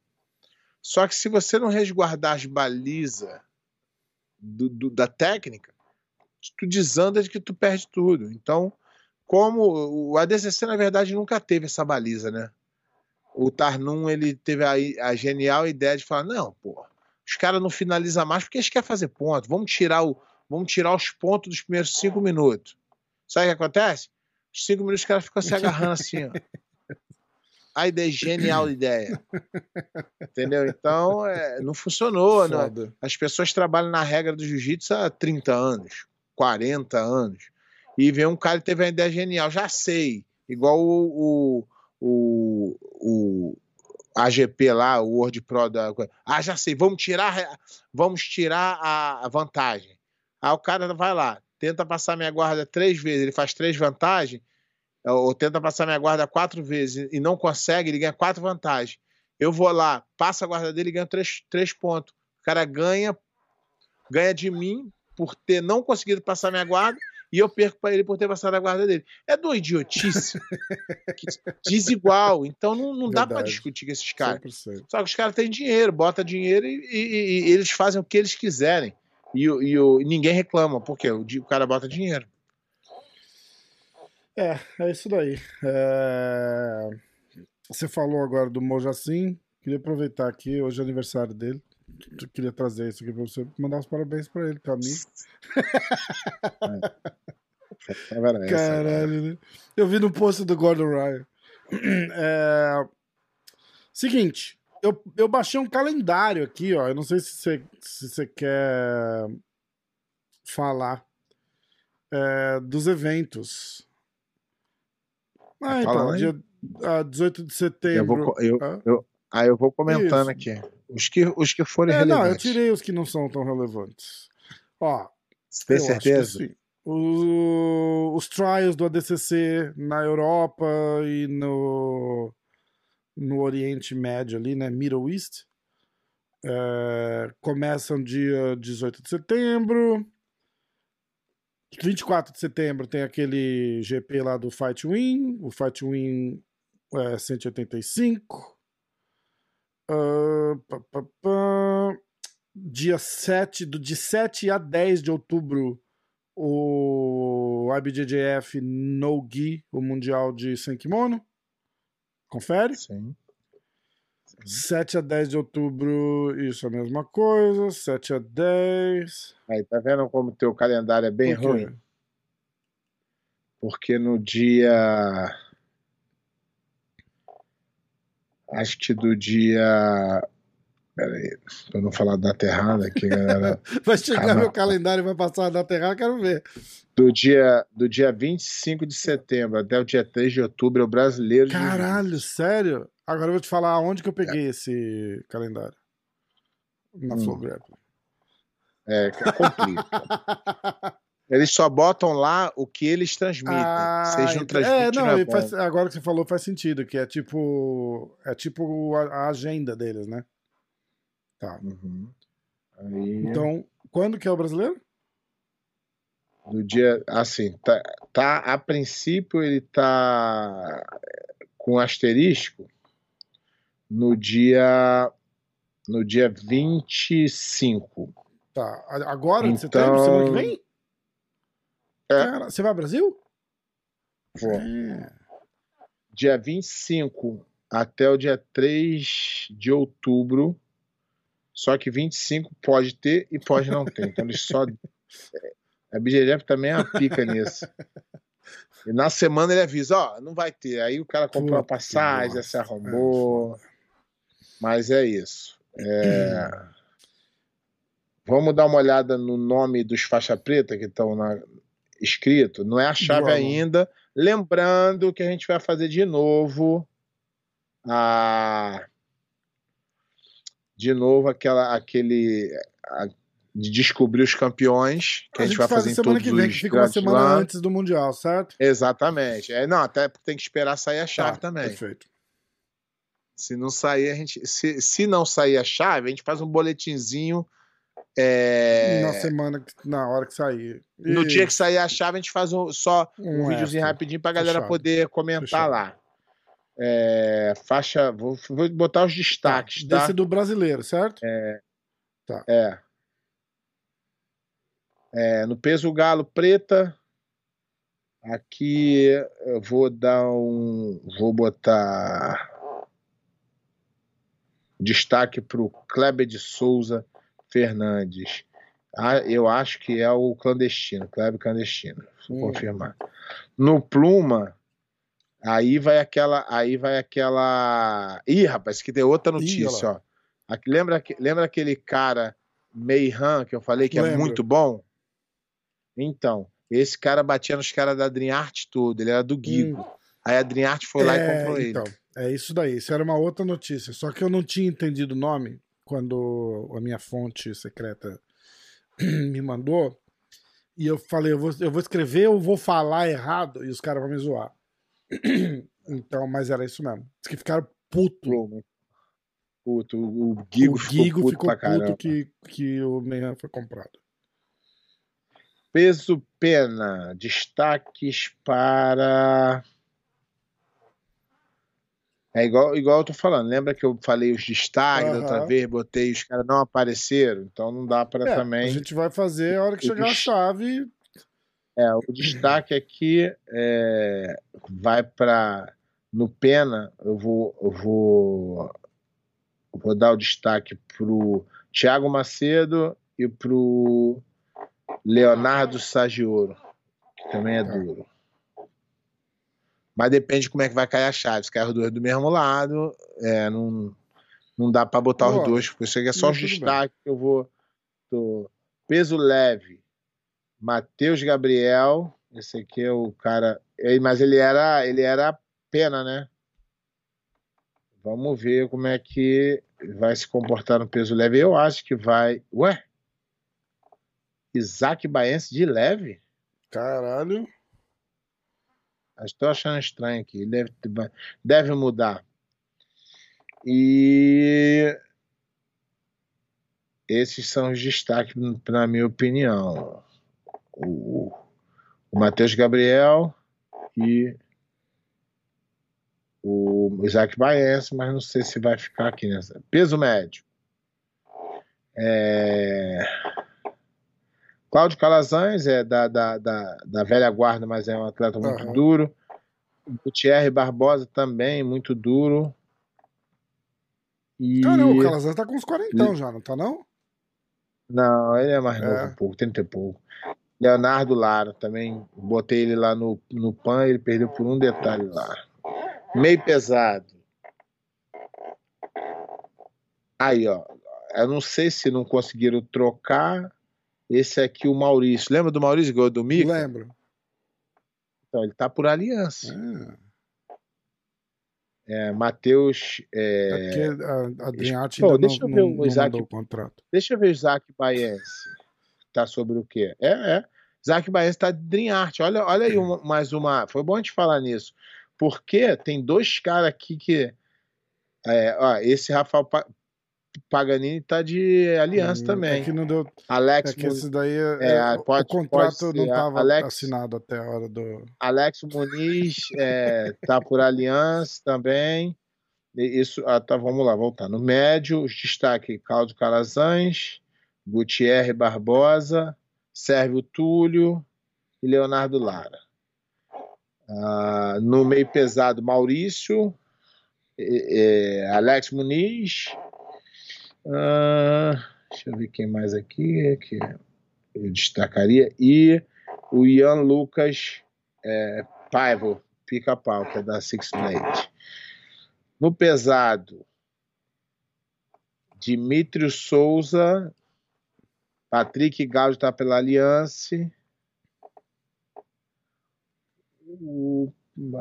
Só que se você não resguardar as balizas do- do- da técnica, tu desanda de que tu perde tudo. Então, como o ADCC, na verdade, nunca teve essa baliza, né? O Tarnum, ele teve a, a genial ideia de falar, não, pô, os caras não finalizam mais porque eles querem fazer ponto. Vamos tirar, o, vamos tirar os pontos dos primeiros cinco minutos. Sabe o que acontece? Os cinco minutos os caras ficam se agarrando assim, ó. A ideia, genial ideia. Entendeu? Então, é, não funcionou. Não, Foda. as pessoas trabalham na regra do jiu-jitsu há 30 anos, 40 anos. E vem um cara que teve uma ideia genial, já sei. Igual o, o, o, o AGP lá, o World Pro da. Ah, já sei, vamos tirar, vamos tirar a, vantagem. Aí o cara vai lá, tenta passar minha guarda três vezes, ele faz três vantagens, ou tenta passar minha guarda quatro vezes e não consegue, ele ganha quatro vantagens. Eu vou lá, passo a guarda dele e ganho três, três pontos. O cara ganha, ganha de mim por ter não conseguido passar minha guarda e eu perco para ele por ter passado a guarda dele. É do idiotice. desigual. Então não, não dá para discutir com esses caras. 100%. Só que os caras têm dinheiro, bota dinheiro e, e- e eles fazem o que eles quiserem. E, e e ninguém reclama, porque o, o cara bota dinheiro. É, é isso daí. É, você falou agora do Mojacin. Queria aproveitar aqui, hoje é aniversário dele. Eu queria trazer isso aqui pra você, mandar os parabéns pra ele, Camille. Caralho, né? Eu vi no post do Gordon Ryan. É... Seguinte, eu, eu baixei um calendário aqui, ó. Eu não sei se você, se você quer falar é, dos eventos. Ah, então, dia ah, 18 de setembro. Eu vou, eu, ah? eu, aí eu vou comentando Isso. aqui. Os que, os que forem É, não, eu relevantes. tirei os que não são tão relevantes. Ó, Você tem acho certeza? sim. O- os trials do ADCC na Europa e no, no Oriente Médio ali, né? Middle East. É, começam dia 18 de setembro. 24 de setembro tem aquele GP lá do Fight Win. O Fight Win é 185. Ah, pá, pá, pá. Dia 7, do, de 7 a 10 de outubro, o IBJJF No Gi, o Mundial de Sem Kimono. Confere? Sim. 7 a 10 de outubro, isso é a mesma coisa. 7 a 10. Aí, tá vendo como o teu calendário é bem Por ruim? Porque no dia. Acho que do dia. Peraí, pra não falar data errada aqui, galera. Vai chegar Caramba. meu calendário e vai passar na terra, quero ver. Do dia, do dia 25 de setembro até o dia 3 de outubro é o brasileiro Caralho, sério? Agora eu vou te falar onde que eu peguei esse calendário. Na Hum. Flow Grappling. É, complica. Eles só botam lá o que eles transmitem. Seja um ent- transmite, é, não, não é e bom. faz- agora que você falou faz sentido, que é tipo. É tipo a, a agenda deles, né? Tá. Uhum. Aí, Então, quando que é o brasileiro? do dia, assim, tá, tá, a princípio ele tá com asterisco no dia no dia 25. Tá. Agora, de Então- setembro, semana que vem? É. Cara, você vai ao Brasil? Vou. É. Dia 25 até o dia 3 de outubro. Só que 25 pode ter e pode não ter. Então eles só. A BGF também é uma pica nisso. E na semana ele avisa: ó, não vai ter. Aí o cara comprou a Puta que passagem, se arrombou. Mas é isso. É, Vamos dar uma olhada no nome dos faixa preta que estão na... escrito. Não é a chave ainda. Lembrando que a gente vai fazer de novo a de novo aquela aquele a- de descobrir os campeões que a, gente, vai faz fazer em semana todos que vem, que fica uma semana lãs. antes do Mundial, certo? Exatamente. É, não, até porque tem que esperar sair a chave Tá, também. Perfeito. Se não sair, a gente. Se, se não sair a chave, a gente faz um boletinzinho. É, Na semana, na hora que sair. no E- dia que sair a chave, a gente faz um- só um, Um videozinho rapidinho pra galera Fechado. poder comentar Fechado. lá. É, faixa. Vou, vou botar os destaques, tá? Desse do brasileiro, certo? É. Tá. É. É, no peso galo preta. Aqui eu vou dar um. Vou botar destaque para o Kleber de Souza Fernandes. Ah, eu acho que é o clandestino, Kleber clandestino. Vou Hum. confirmar. No Pluma, aí vai aquela. Aí vai aquela. Ih, rapaz, que tem outra Ih, notícia, olha ó. Aqui- lembra, lembra aquele cara Meihan que eu falei que é Lembro. muito bom? Então, esse cara batia nos caras da Dream Art todo, ele era do Guigo. Aí a Dream Art foi lá e É, comprou então, ele. é isso daí. Isso era uma outra notícia. Só que eu não tinha entendido o nome quando a minha fonte secreta me mandou. E eu falei, eu vou, eu vou escrever ou vou falar errado e os caras vão me zoar. Então, mas era isso mesmo. Diz que ficaram puto. Puto, o o Guigo, o ficou Gigo puto ficou puto que, que o Meihan foi comprado. Peso pena, destaques para. É igual, igual eu tô falando. Lembra que eu falei os destaques da outra vez, botei os caras não apareceram, então não dá para É, também. A gente vai fazer a hora que O chegar a des- chave. É, o destaque aqui é, vai para no Pena, eu vou, eu vou, eu vou dar o destaque pro Thiago Macedo e pro Leonardo Sagioro, que também é tá. duro. Mas depende de como é que vai cair a chave. Se cair os dois do mesmo lado, é, não, não dá para botar Boa. os dois, porque isso aqui é só os destaque que eu vou. Tô... Peso leve. Matheus Gabriel. Esse aqui é o cara. Mas ele era, ele era pena, né? Vamos ver como é que vai se comportar no peso leve. Eu acho que vai. Ué? Isaac Baense de leve? Caralho. Estou achando estranho aqui. Deve, deve mudar. E esses são os destaques, na minha opinião. O, o Matheus Gabriel e o Isaac Baense, mas não sei se vai ficar aqui nessa. Peso médio. É... Cláudio Calazans é da, da, da, da, velha guarda, mas é um atleta muito uhum. duro. Gutierre Barbosa também, muito duro. E... Cara, o Calazans tá com uns quarentão já, não tá não? Não, ele é mais é. novo um pouco, 30 e pouco. Leonardo Lara, também botei ele lá no, no PAN, ele perdeu por um detalhe lá. Meio pesado. Aí, ó. Eu não sei se não conseguiram trocar esse aqui, o Maurício. Lembra do Maurício Gol do Mico? Lembro. Então, ele tá por aliança. Ah. É, Matheus. É... é a ainda deixa não, eu ver não, o Isaac, o contrato. Deixa eu ver o Isaac Baense. Tá sobre o quê? É, é. Isaac Baense tá de Dreamart. Olha, olha aí uma, mais uma. Foi bom a gente falar nisso. Porque tem dois caras aqui que. É, ó, esse Rafael Paganini tá de aliança hum, também. É que não deu. Alex é que esse daí é, é, pode, o contrato pode não estava assinado até a hora do. Alex Muniz é, tá por aliança também. Isso, ah, tá, vamos lá, voltar. No médio, os destaque Cláudio Calazans, Gutierre Barbosa, Sérvio Túlio e Leonardo Lara. Ah, no meio pesado, Maurício, é, Alex Muniz, Uh, deixa eu ver quem mais aqui que eu destacaria. E o Ian Lucas é, Paivo, pica-pau, que é da Six Blade. No pesado, Dimitrio Souza, Patrick Galo está pela Aliança.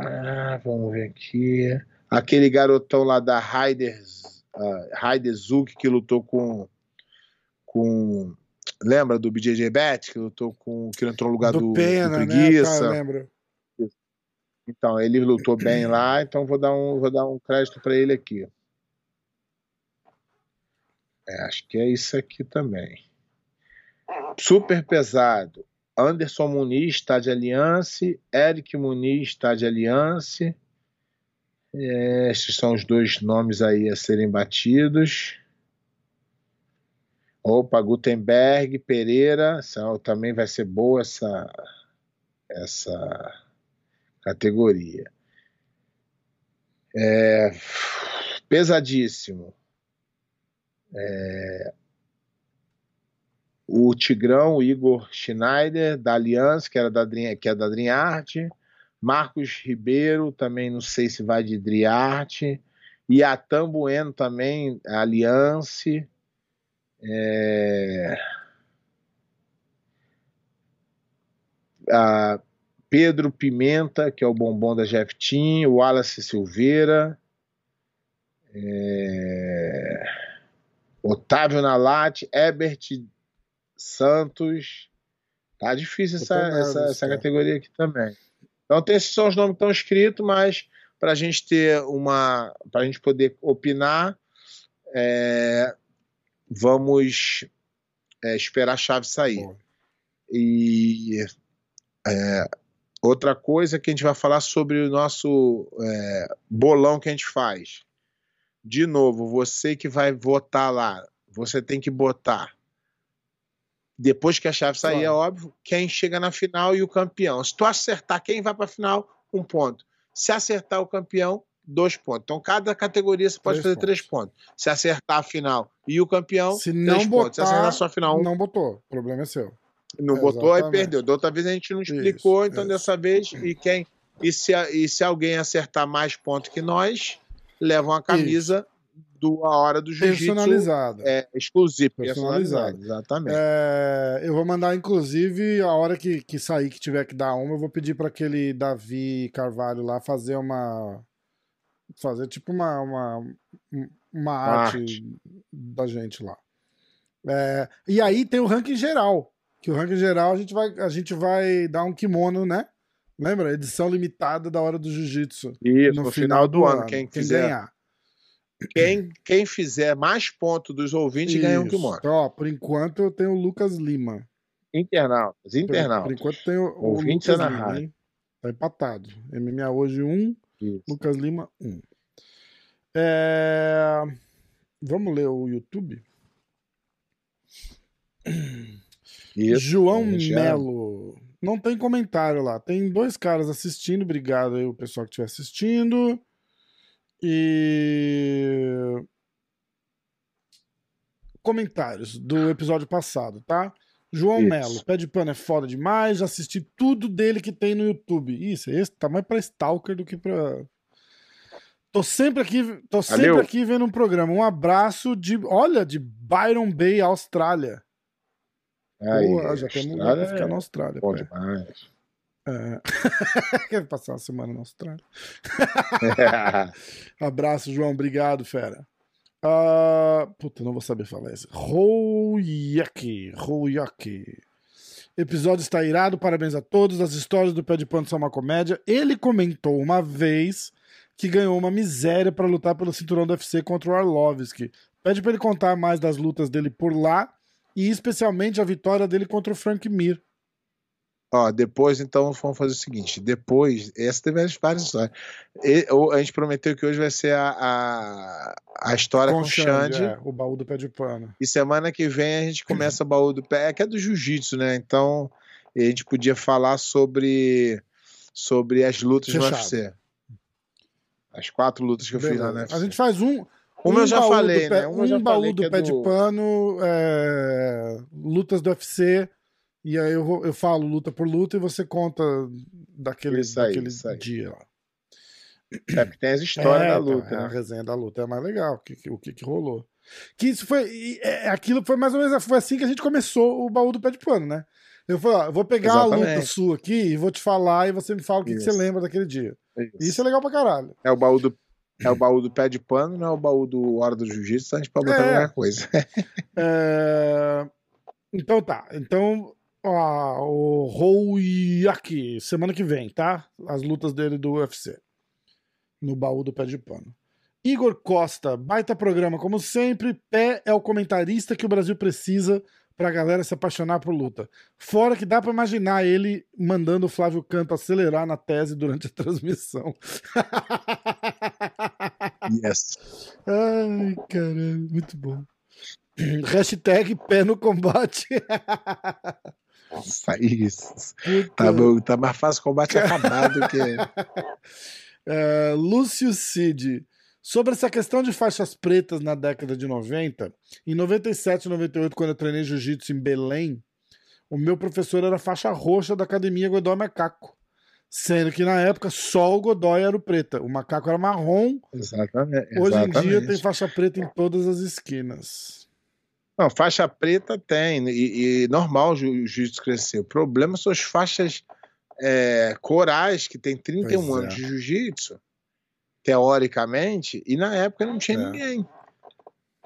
Ah, vamos ver aqui. Aquele garotão lá da Raiders Heide Zug, que lutou com. com lembra do BJJ Bet, que lutou com. que entrou no lugar do, do, Pena, do né, Preguiça. Né, lembro. Então, ele lutou bem lá, então vou dar um, vou dar um crédito para ele aqui. É, acho que é isso aqui também. Super pesado. Anderson Muniz está de aliança, Eric Muniz está de aliança, estes são os dois nomes aí a serem batidos. Opa, Gutenberg, Pereira, também vai ser boa essa, essa categoria. É, pesadíssimo. É, o Tigrão, o Igor Schneider, da Aliança, que, era da, que é da Dream Art. Marcos Ribeiro, também não sei se vai de Driarte. E a Tambueno também, Aliance. É... A Pedro Pimenta, que é o bombom da Jeftim, o Wallace Silveira, é... Otávio Nalate, Ebert Santos. Tá difícil essa, essa, essa categoria aqui também. Então, esses são os nomes que estão escritos, mas para a gente ter uma. para a gente poder opinar, é, vamos é, esperar a chave sair. E é, outra coisa que a gente vai falar sobre o nosso é, bolão que a gente faz. De novo, você que vai votar lá, você tem que botar depois que a chave sair, é claro. é óbvio, quem chega na final e o campeão. Se tu acertar quem vai para a final, um ponto. Se acertar o campeão, dois pontos. Então, cada categoria você pode Três fazer três pontos. Se acertar a final e o campeão, Se três não pontos. Se botar, acertar só a final, um não botou. O problema é seu. não botou, aí perdeu. Da outra vez a gente não Isso, explicou, então isso. dessa vez, e quem. E se, e se alguém acertar mais pontos que nós, leva uma camisa do A Hora do Jiu-Jitsu Personalizada. é, exclusivo, Personalizado. personalizado. Exatamente. É, eu vou mandar, inclusive, a hora que, que sair, que tiver que dar uma, eu vou pedir para aquele Davi Carvalho lá fazer uma. Fazer tipo uma, uma, uma arte, arte. da gente lá. É, e aí tem o ranking geral. Que o ranking geral a gente vai, a gente vai dar um kimono, né? Lembra? Edição limitada da hora do jiu-jitsu. Isso, no, final, do, ano, quem quiser. ganhar. Quem, quem fizer mais pontos dos ouvintes ganha um Isso. kimono. Então, ó, por enquanto eu tenho o Lucas Lima. Internautas, Por, internautas. por enquanto tem o, o Lucas Lima, rádio. hein? Tá empatado. MMA hoje 1, um, Isso. Lucas Lima 1. Um. É... Vamos ler o YouTube? Isso, João Melo. Não tem comentário lá. Tem dois caras assistindo. Obrigado aí o pessoal que estiver assistindo. E comentários do episódio passado, tá? João Isso. Melo, pé de pano é foda demais, já assisti tudo dele que tem no YouTube. Isso, esse tá mais pra Stalker do que pra. Tô sempre aqui, tô sempre Valeu. aqui vendo um programa. Um abraço de, olha, de Byron Bay, Austrália. Aí, Pô, já temos lugar pra ficar na é Austrália. bom pé. demais. É. Quer passar uma semana na Austrália? Abraço, João. Obrigado, fera. Ah, puta, não vou saber falar isso. Rouyaki. Rouyaki. Episódio está irado, parabéns a todos. As histórias do Pé de Pano são uma comédia. Ele comentou uma vez que ganhou uma miséria para lutar pelo cinturão do UFC contra o Arlovski. Pede para ele contar mais das lutas dele por lá e especialmente a vitória dele contra o Frank Mir. Ó, depois, então, vamos fazer o seguinte. Depois, essa teve várias histórias. E- a gente prometeu que hoje vai ser a, a, a história com, o Xande. é, o baú do Pé de Pano. E semana que vem a gente começa o baú do pé, é que é do jiu-jitsu, né? Então, a gente podia falar sobre, sobre as lutas Fechado. do UFC. As quatro lutas que eu fiz lá Beleza. no UFC. A gente faz um. Uma um eu já baú falei, do pé, né? Uma um baú do é pé de pano, é, lutas do UFC. E aí eu, vou- eu falo luta por luta e você conta daquele, Isso aí, daquele isso aí. dia lá. É porque tem as histórias É, da então, luta. A né? resenha da luta é mais legal. O que, o que, que rolou. Que isso foi. é, aquilo foi mais ou menos foi assim que a gente começou o baú do pé de pano, né? Eu falei, ó, eu vou pegar a luta Exatamente. sua aqui e vou te falar e você me fala o que, que você lembra daquele dia. Isso. Isso é legal pra caralho. É o baú do é o baú do pé de pano, não é o baú do Hora do Jiu-Jitsu, a gente pode botar É. qualquer coisa. É, Então tá. Então, ó, o Rouyaki, semana que vem, tá? As lutas dele do UFC. No baú do pé de pano. Igor Costa, baita programa, como sempre. Pé é o comentarista que o Brasil precisa pra galera se apaixonar por luta. Fora que dá pra imaginar ele mandando o Flávio Canto acelerar na tese durante a transmissão. Yes. Ai, caralho, muito bom. Hashtag pé no combate. Nossa, isso. Tá, bom, tá mais fácil o combate acabar do que. É, Lúcio Cid. Sobre essa questão de faixas pretas na década de 90, em 97 e 98, quando eu treinei jiu-jitsu em Belém, o meu professor era faixa roxa da academia Godoy Macaco. Sendo que na época só o Godoy era o preta. O macaco era marrom. Exatamente. Hoje em dia tem faixa preta em todas as esquinas. Não, faixa preta tem, e, e normal o jiu- jiu-jitsu crescer. O problema são as faixas é, corais, que tem 31 Pois é. anos de jiu-jitsu, teoricamente, e na época não tinha É. ninguém.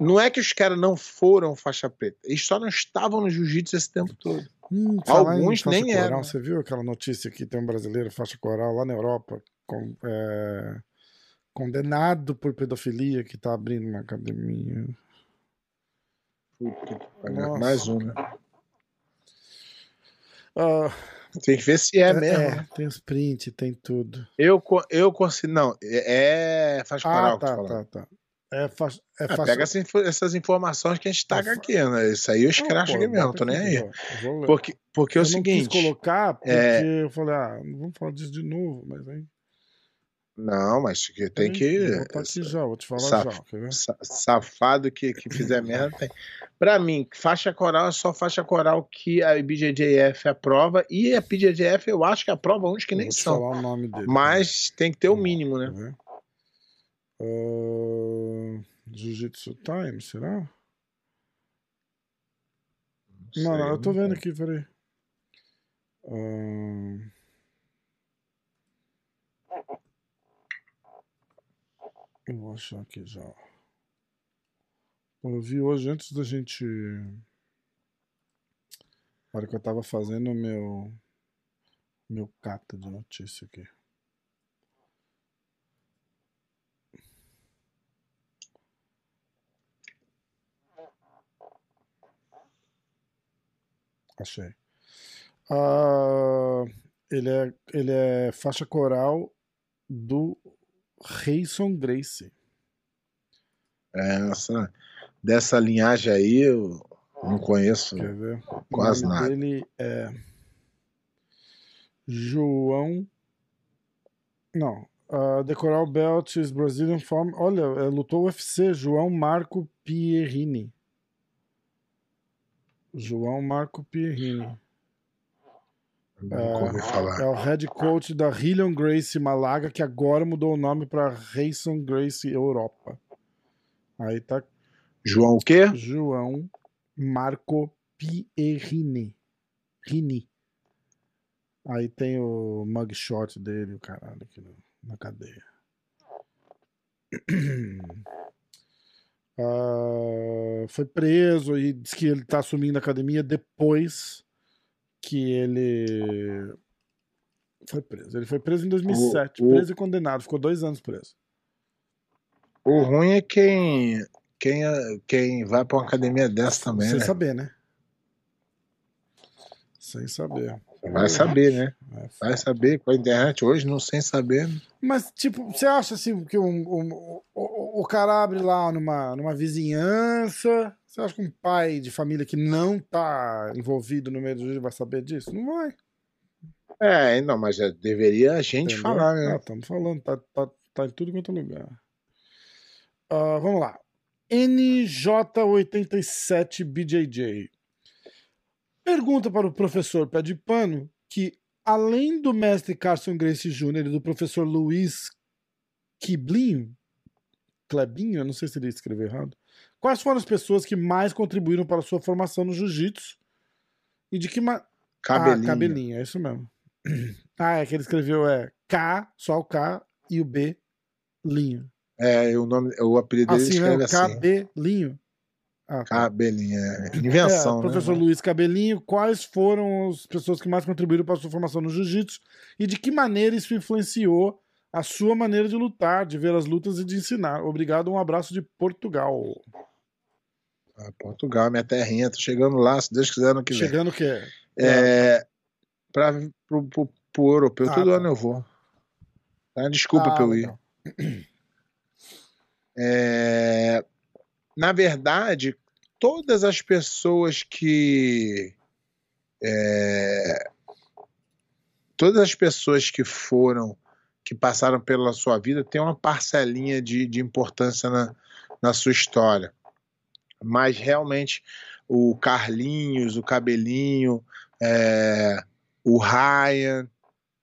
Não é que os caras não foram faixa preta, eles só não estavam no jiu-jitsu esse tempo todo. Hum, Alguns nem coral, eram? Você viu aquela notícia que tem um brasileiro faixa coral lá na Europa, com- é, condenado por pedofilia, que tá abrindo uma academia. Puta que pariu, Nossa. Mais um, né? Ah, Tem que ver se é, mesmo. é, né? tem os prints, tem tudo. Eu, eu consigo. Não, é, é Ah, coral que eu tá, falando. tá, tá. É faixa. É Ah, pega essa essas informações que a gente taga Ah, fa- aqui, né? Isso aí eu escracho aqui mesmo, tô nem aí. vou-. Porque, porque é eu o não seguinte. quis colocar porque é- eu falei, ah, não vamos falar disso de novo, mas aí. Não, mas que tem que. Vou botar aqui já, vou te falar Saf- já. Quer ver? sa- Safado que, que fizer merda tem. Pra mim, faixa coral é só faixa coral que a BJJF aprova. E a BJJF eu acho que aprova uns que nem vou te são. falar o nome dele. Mas tem que ter o mínimo, né? Ah, Jiu-Jitsu Time, será? Não, não, eu tô vendo aqui, peraí. Ahn. Eu vou achar aqui já. Eu vi hoje antes da gente. Na hora que eu tava fazendo o meu. Meu cata de notícia aqui. Achei. Ah, ele, é, ele é faixa coral do Rayson Gracie. É, essa, dessa linhagem aí eu não conheço Quer ver? quase o nome nada. dele é João. Não. Uh, The Coral Belt is Brazilian Form. Olha, é, lutou UFC. João Marco Pierrini. João Marco Pierrini. Falar. É o head coach da Hillion Gracie Malaga, que agora mudou o nome para Rayson Gracie Europa. Aí tá João o quê? João Marco Pierrini. Rini. Aí tem o mugshot dele, o caralho, aqui no- na cadeia. Ah, foi preso e diz que ele tá assumindo a academia depois que ele foi preso. Ele foi preso em 2007, O- o- preso e condenado, ficou dois anos preso. O ruim é quem, quem, quem vai pra uma academia dessa também, Sem né? saber, né? Sem saber. Vai saber, né? Vai saber com a internet hoje, não sem saber. Mas, tipo, você acha assim que um, um- o, o cara abre lá numa, numa vizinhança? Você acha que um pai de família que não tá envolvido no meio do juízo vai saber disso? Não vai. É, não, mas deveria a gente entendeu? falar, né? Ah, estamos falando, tá, tá, tá em tudo quanto é lugar. Ah, vamos lá. NJ87BJJ. Pergunta para o professor Pé de Pano que, além do mestre Carson Grace Jr. e do professor Luiz Quiblinho, Clebinho, eu não sei se ele escreveu errado, quais foram as pessoas que mais contribuíram para a sua formação no jiu-jitsu e de que ma... Cabelinho. Ah, cabelinho, é isso mesmo. Ah, é que ele escreveu é K, só o K e o B, linho. É, o nome, o apelido dele Assim, escreve né? assim. Cabelinho. Ah, tá. Cabelinho, é. Invenção, É, professor né? Luiz Cabelinho, quais foram as pessoas que mais contribuíram para a sua formação no jiu-jitsu e de que maneira isso influenciou a sua maneira de lutar, de ver as lutas e de ensinar? Obrigado, um abraço de Portugal. Ah, Portugal, minha terrinha, tô chegando lá, se Deus quiser, ano que vem. Chegando o quê? É, pra, pro, pro, pro europeu, Ah, todo tá. ano eu vou. Tá? Desculpa Ah, eu ir. É, na verdade, todas as pessoas que. é, todas as pessoas que foram, que passaram pela sua vida, têm uma parcelinha de, de importância na, na sua história. Mas realmente, o Carlinhos, o Cabelinho, é, o Ryan,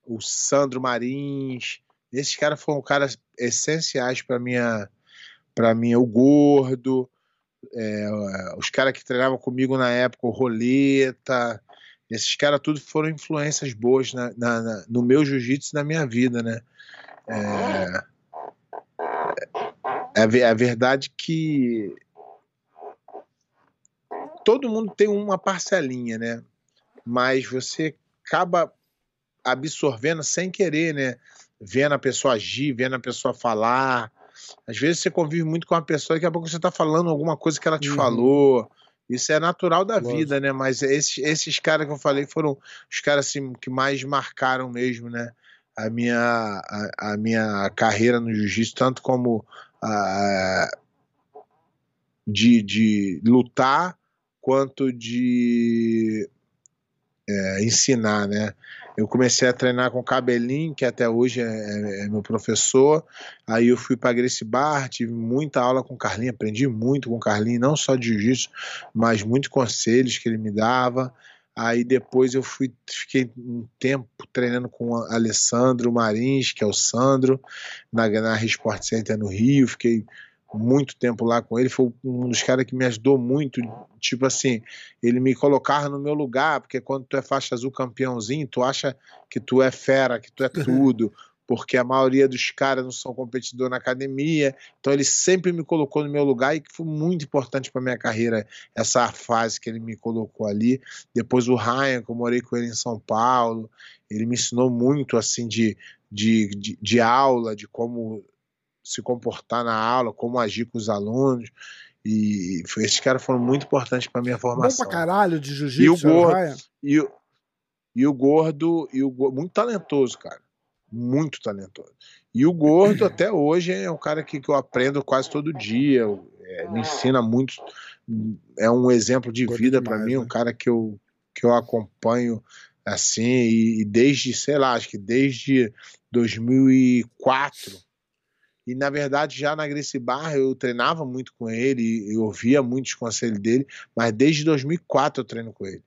o Sandro Marins, esses caras foram caras essenciais para minha para mim o Gordo, é, os caras que treinavam comigo na época, o Roleta, esses caras tudo foram influências boas na, na- na- no meu jiu-jitsu e na minha vida, né? É, é, é verdade que todo mundo tem uma parcelinha, né? Mas você acaba absorvendo sem querer, né? Vendo a pessoa agir, vendo a pessoa falar. Às vezes você convive muito com uma pessoa e daqui a pouco você tá falando alguma coisa que ela te Uhum. falou. Isso é natural da Lógico. vida, né? Mas esses, esses caras que eu falei foram os caras assim, que mais marcaram mesmo, né? A minha, a, a minha carreira no jiu-jitsu, tanto como a, de, de lutar, quanto de é, ensinar, né? eu comecei a treinar com o Cabelinho, que até hoje é, é, é meu professor. Aí eu fui para Gracie Bar, tive muita aula com o Carlinho, aprendi muito com o Carlinho, não só de jiu-jitsu, mas muitos conselhos que ele me dava. Aí depois eu fui, fiquei um tempo treinando com o Alessandro Marins, que é o Sandro, na, na Sport Center no Rio. Fiquei muito tempo lá com ele, foi um dos caras que me ajudou muito, tipo assim, ele me colocava no meu lugar, porque quando tu é faixa azul campeãozinho, tu acha que tu é fera, que tu é tudo, porque a maioria dos caras não são competidor na academia, então ele sempre me colocou no meu lugar e que foi muito importante para minha carreira essa fase que ele me colocou ali. Depois o Ryan, que eu morei com ele em São Paulo, ele me ensinou muito assim de, de, de, de aula, de como se comportar na aula, como agir com os alunos. E esses caras foram muito importantes para minha formação. Bom pra caralho de jiu-jitsu. E o gordo, e, o, e o gordo, e o muito talentoso, cara. Muito talentoso. E o gordo, até hoje, é um cara que, que eu aprendo quase todo dia. É, me ensina muito. É um exemplo de gordo vida para mim, né? um cara que eu, que eu acompanho assim, e, e desde, sei lá, acho que desde 2004 e na verdade, já na Gracie Bar eu treinava muito com ele, eu ouvia muitos conselhos dele, mas desde 2004 eu treino com ele.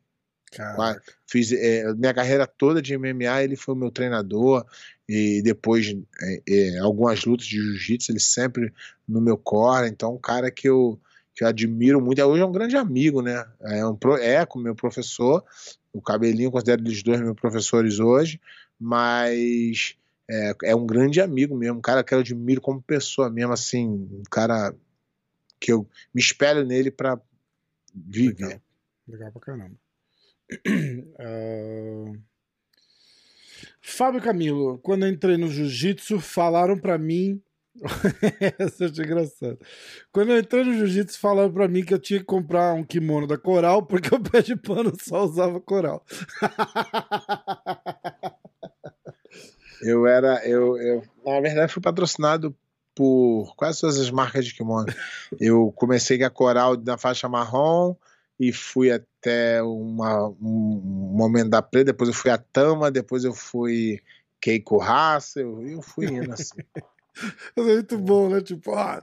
Fiz é, minha carreira toda de MMA, ele foi o meu treinador e depois é, é, algumas lutas de jiu-jitsu, ele sempre no meu core. Então, um cara que eu, que eu admiro muito. Hoje é um grande amigo, né? É, um, é como meu professor. O Cabelinho, considero eles dois meus professores hoje, mas é, é um grande amigo mesmo, um cara que eu admiro como pessoa mesmo, assim, um cara que eu me espelho nele para viver. Legal. Legal pra caramba. Uh... Fábio Camilo, quando entrei no jiu-jitsu, falaram para mim. Essa é engraçado. Quando eu entrei no jiu-jitsu, falaram para mim que eu tinha que comprar um kimono da Coral, porque o pé de pano só usava Coral. Eu era. Eu, eu, na verdade, fui patrocinado por quase todas as marcas de kimono. Eu comecei com a Coral na faixa marrom e fui até uma, um momento da preta, depois eu fui a Tama, depois eu fui Keiko Raça, eu, eu fui indo assim. é muito bom, né? Tipo, ó,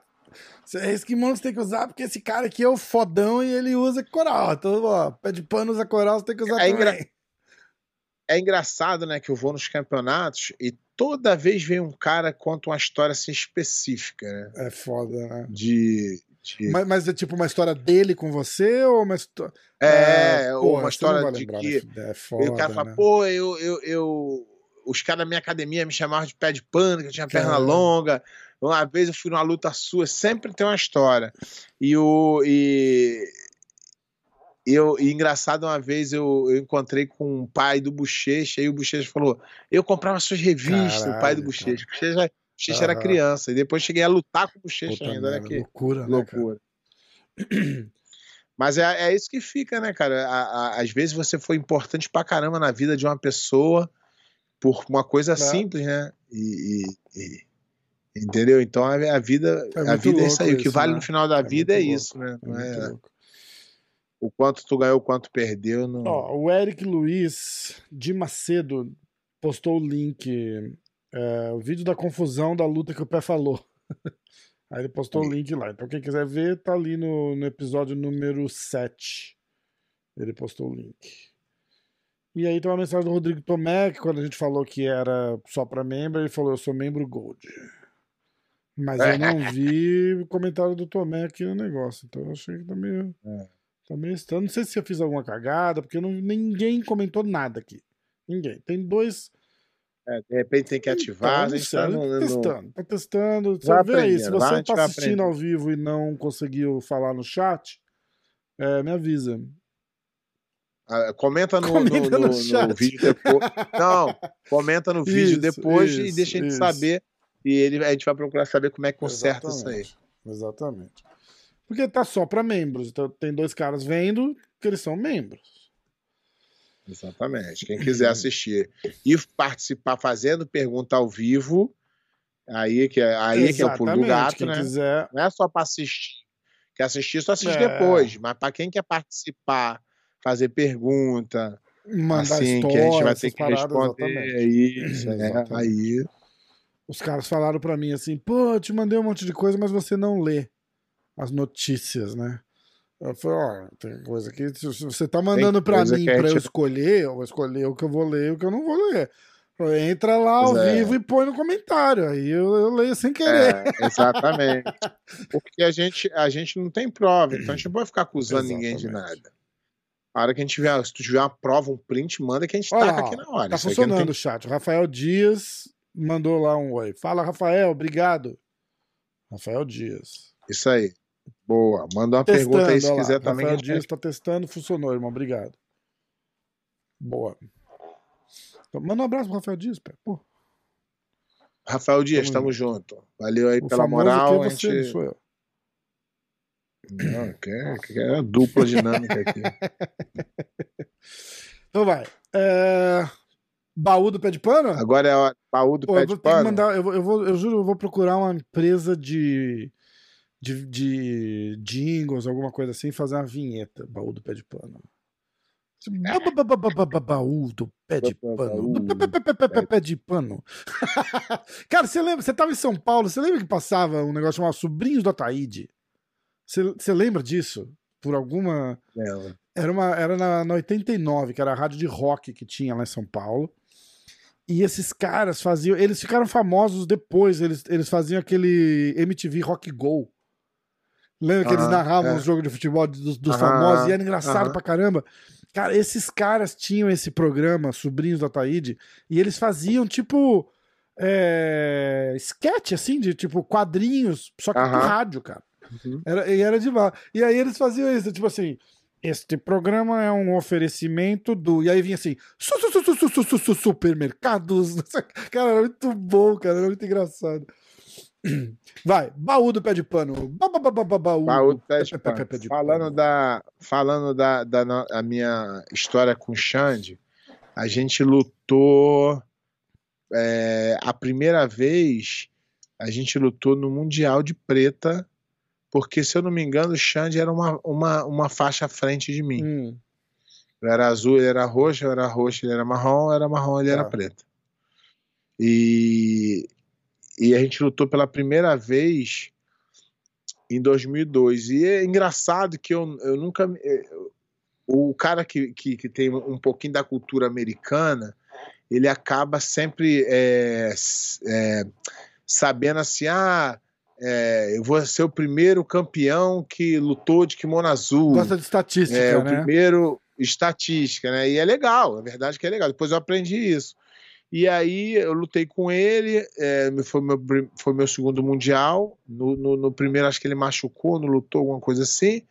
esse kimono você tem que usar porque esse cara aqui é o fodão e ele usa coral. Então, ó, pé de pano usa coral, você tem que usar é também. Engra é engraçado, né, que eu vou nos campeonatos e toda vez vem um cara conta uma história assim específica, né? É foda, né? De, de... Mas, mas, é tipo uma história dele com você ou uma história. É, é ou uma história de que. É foda, o cara fala, né? pô, eu, eu, eu. Os caras da minha academia me chamavam de pé de pano, que eu tinha perna longa. Uma vez eu fui numa luta sua, sempre tem uma história. E o. E eu, e engraçado, uma vez eu, eu encontrei com o pai do Bochecha e o Bochecha falou: Eu comprava suas revistas, Caralho, o pai do Bochecha. O Bochecha, Bochecha era criança. E depois cheguei a lutar com o Bochecha ainda. Né, que loucura, né, loucura. Mas é, é isso que fica, né, cara? Às vezes você foi importante pra caramba na vida de uma pessoa por uma coisa é. simples, né? E, e, e, entendeu? Então a, a vida, é a vida é isso aí. Isso, o que vale né? no final da é vida é louco. isso, né? Não é, o quanto tu ganhou, o quanto perdeu. Não... Ó, o Eric Luiz de Macedo postou o link, é, o vídeo da confusão da luta que o pé falou. Aí ele postou o link lá. Então quem quiser ver, tá ali no, no episódio número 7. Ele postou o link. E aí tem uma mensagem do Rodrigo Tomé, que quando a gente falou que era só para membro, ele falou: Eu sou membro Gold. Mas eu não vi o comentário do Tomé aqui no negócio, então eu achei que tá meio. É. Também está. Não sei se eu fiz alguma cagada, porque não, ninguém comentou nada aqui. Ninguém. Tem dois. É, de repente tem que ativar. Então, a gente tá, no, testando, tá testando. Vê aí. Se você está assistindo ao vivo e não conseguiu falar no chat, é, me avisa. Ah, comenta no, comenta no, no, no, no vídeo depois. Não, comenta no vídeo isso, depois isso, e deixa a gente isso. saber. E ele, a gente vai procurar saber como é que conserta Exatamente. isso aí. Exatamente. Porque tá só para membros. Então tem dois caras vendo que eles são membros. Exatamente. Quem quiser assistir e participar fazendo pergunta ao vivo, aí que é, aí que é o pulo do gato, quem né? Quiser... Não é só para assistir. Quer assistir, só assiste é... depois. Mas para quem quer participar, fazer pergunta, Mandar assim, história, que a gente vai ter que paradas, responder exatamente. isso, é, Exatamente. aí Os caras falaram pra mim assim, pô, eu te mandei um monte de coisa, mas você não lê as notícias, né? Eu falei, ó, tem coisa aqui, se você tá mandando pra coisa mim que a pra eu escolher, eu vou escolher o que eu vou ler e o que eu não vou ler. Entra lá ao é. vivo e põe no comentário, aí eu, eu leio sem querer. É, exatamente. Porque a gente, a gente não tem prova, então a gente não pode ficar acusando ninguém de Exatamente. nada. A hora que a gente tiver, se tu tiver uma prova, um print, manda que a gente Olha taca lá, aqui na hora. Tá Isso funcionando tem- o chat. O Rafael Dias mandou lá um oi. Fala, Rafael, obrigado. Rafael Dias. Isso aí. Boa. Manda uma pergunta aí se olha lá. quiser também. Rafael Dias tá testando, funcionou, irmão. Obrigado. Boa. Então, manda um abraço pro Rafael Dias, pé. Pô, Rafael Dias, Tamo tamo junto. Valeu aí o pela moral. é você, gente... sou eu. Não, que é, que é dupla dinâmica aqui. Então vai. É, Baú do pé de pano? Agora é a hora. Baú do Pô, pé de pano. mandar, eu, eu, vou, eu juro, eu vou procurar uma empresa de, de, de jingles, alguma coisa assim, fazer uma vinheta. Baú do pé de pano. Ba- Baú do pé de pano. Pé- de pano. Cara, você lembra? Você tava em São Paulo, você lembra que passava um negócio chamado Sobrinhos do Ataíde? Você, lembra disso? Por alguma. Era, uma, era na, na 89, que era a rádio de rock que tinha lá em São Paulo. E esses caras faziam. Eles ficaram famosos depois. Eles, eles faziam aquele MTV Rock Go. Lembra que eles narravam é. os jogos de futebol dos, dos famosos e era engraçado pra caramba? Cara, esses caras tinham esse programa, Sobrinhos da Taíde, e eles faziam tipo. É, sketch, assim, de tipo quadrinhos, só que no rádio, cara. Era, e era de. E aí eles faziam isso, tipo assim. Este programa é um oferecimento do. E aí vinha assim: su, su, su, supermercados. Cara, era muito bom, cara, era muito engraçado. Vai, baú do pé de pano. Ba- ba- ba- ba- ba- Baú, Baú do pé de pano. pé- de Falando pano. da, falando da, da minha história com o Xande, a gente lutou é, a primeira vez, a gente lutou no Mundial de Preta, porque se eu não me engano, o Xande era uma, uma, uma faixa à frente de mim. Hum, Eu era azul, ele era roxo, eu era roxo, ele era marrom, eu era marrom, ele Tá. era preto. E, e a gente lutou pela primeira vez em 2002. E é engraçado que eu, eu nunca. eu- o cara que, que, que tem um pouquinho da cultura americana, ele acaba sempre é, é, sabendo assim: ah, é, eu vou ser o primeiro campeão que lutou de kimono azul. Gosta de estatística, É, o né? primeiro estatística, né? E é legal, a verdade é que é legal. Depois eu aprendi isso. E aí eu lutei com ele, é, foi, meu, foi meu segundo mundial. No, no, no primeiro acho que ele machucou, não lutou, alguma coisa assim.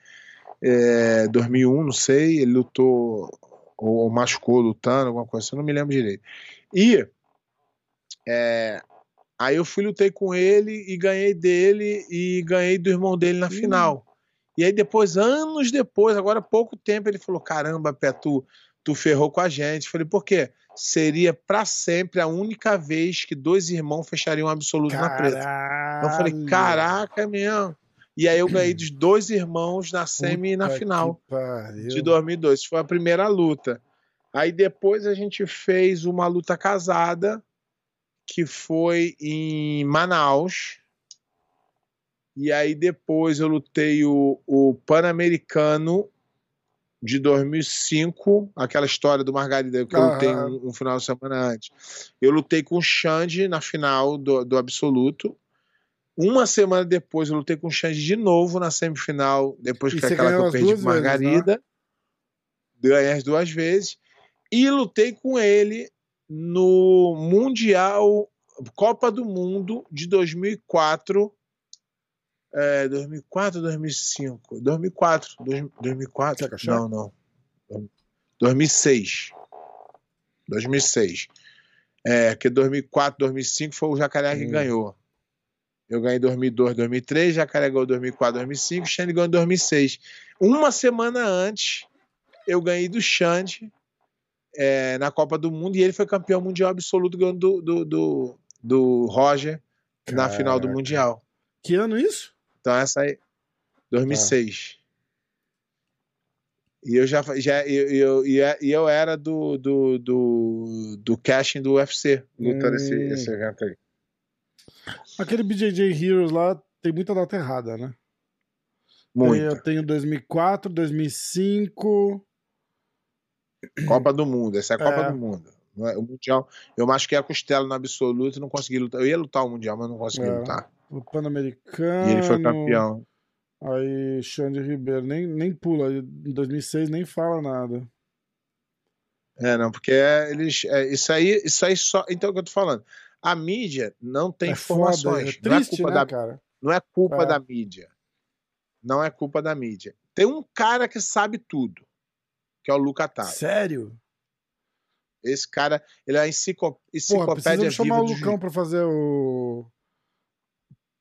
É, 2001, não sei, ele lutou ou, ou machucou lutando, alguma coisa assim, eu não me lembro direito. E é, aí eu fui, lutei com ele e ganhei dele e ganhei do irmão dele na Hum. final. E aí depois, anos depois, agora pouco tempo, ele falou: caramba, Pé, tu, ferrou com a gente. Falei, por quê? Seria pra sempre a única vez que dois irmãos fechariam um absoluto na preta. Caralho. Eu falei, caraca, é mesmo. E aí eu ganhei dos dois irmãos na semi e na Puta final de 2002. Isso foi a primeira luta. Aí depois a gente fez uma luta casada, que foi em Manaus. E aí depois eu lutei o, o Pan-Americano de 2005, aquela história do Margarida que eu lutei um, um final de semana antes. Eu lutei com o Xande na final do, do Absoluto. Uma semana depois eu lutei com o Xande de novo na semifinal, depois E que aquela que eu perdi com vezes, né? Margarida. Ganhei as duas vezes. E lutei com ele no Mundial, Copa do Mundo de 2004. É, 2004 ou 2005? 2004. dois- 2004? Quer cachaça? Não, não. 2006. 2006. É, que 2004, 2005 foi o Jacaré que Hum. ganhou. Eu ganhei em 2002, 2003, Jacaré ganhou em 2004, 2005, Xande ganhou em 2006. Uma semana antes, eu ganhei do Xande é, na Copa do Mundo e ele foi campeão mundial absoluto ganhando do, do, do, do Roger na final do Caraca. Mundial. Que ano isso? Então essa aí, 2006. E eu já, já eu, eu, eu, eu era do, do, do, do casting do UFC, lutando Hum. esse, esse evento aí. Aquele BJJ Heroes lá tem muita data errada, né? Muito. Eu tenho 2004, 2005. Copa do Mundo, essa é a Copa É. do Mundo. É- O Mundial, eu machuquei a costela no absoluto e não consegui lutar. Eu ia lutar o Mundial, mas não consegui É. lutar. O Pan-Americano. E ele foi campeão. Aí, Xande Ribeiro, nem, nem pula. Em 2006 nem fala nada. É, não, porque é, eles. é, isso aí, isso aí só. Então, é o que eu tô falando. A mídia não tem é foda, informações. é não, é triste, culpa né, da, cara? não é culpa É. da mídia. Não é culpa da mídia. Tem um cara que sabe tudo, que é o Luca Taro. Sério? Esse cara, ele é a enciclo- Porra, enciclopédia precisamos chamar viva o Lucão pra fazer o.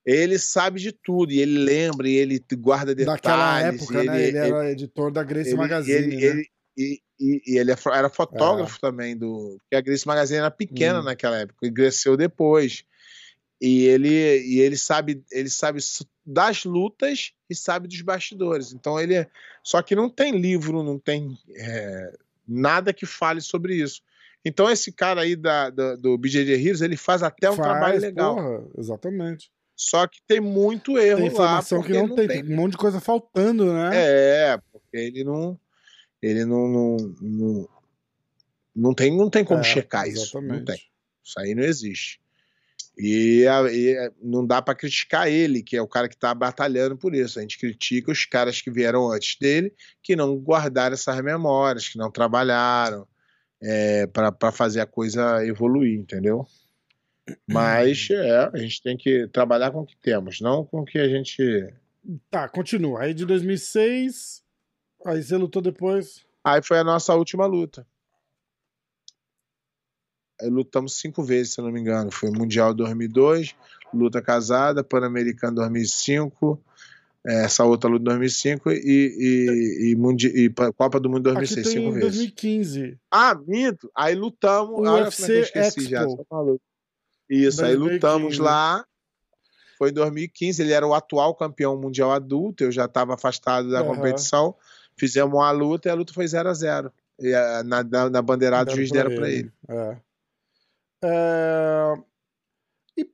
Ele sabe de tudo, e ele lembra, e ele guarda detalhes. Daquela e época, ele, né? Ele era editor da Grace ele- Magazine. ele- né? ele- e, e- e ele é era fotógrafo também do. Porque a Grace Magazine era pequena Hum. naquela época e cresceu depois. E ele, e ele sabe, ele sabe das lutas e sabe dos bastidores. Então ele é. Só que não tem livro, não tem é, nada que fale sobre isso. Então esse cara aí da, da- do BJJ Heroes, ele faz até um Faz, trabalho legal. Porra, exatamente. Só que tem muito erro Tem informação lá. que porque não tem, tem um monte de coisa faltando, né? É, porque ele não. Ele não. Não, não, não tem, não tem como É, checar isso. Não exatamente. tem. Isso aí não existe. E, a- e, não dá para criticar ele, que é o cara que está batalhando por isso. A gente critica os caras que vieram antes dele, que não guardaram essas memórias, que não trabalharam é, para fazer a coisa evoluir, entendeu? Mas é, a gente tem que trabalhar com o que temos, não com o que a gente. Tá, continua. Aí de 2006, aí você lutou depois. Aí foi a nossa última luta. Aí lutamos cinco vezes, se eu não me engano. Foi Mundial 2002, luta casada, Pan-Americano 2005, eh, essa outra luta 2005 e, e, e, mundi e Pa- Copa do Mundo Aqui 2006, tem cinco em vezes. 2015. Ah, minto! Aí lutamos. O olha UFC é esqueci já. Isso, aí 2015. lutamos lá. Foi em 2015, ele era o atual campeão mundial adulto, eu já estava afastado da Aham. competição. Fizemos uma luta e a luta foi 0 a 0 E a- na, na, na bandeirada o juiz pra deram para ele. É. É, e-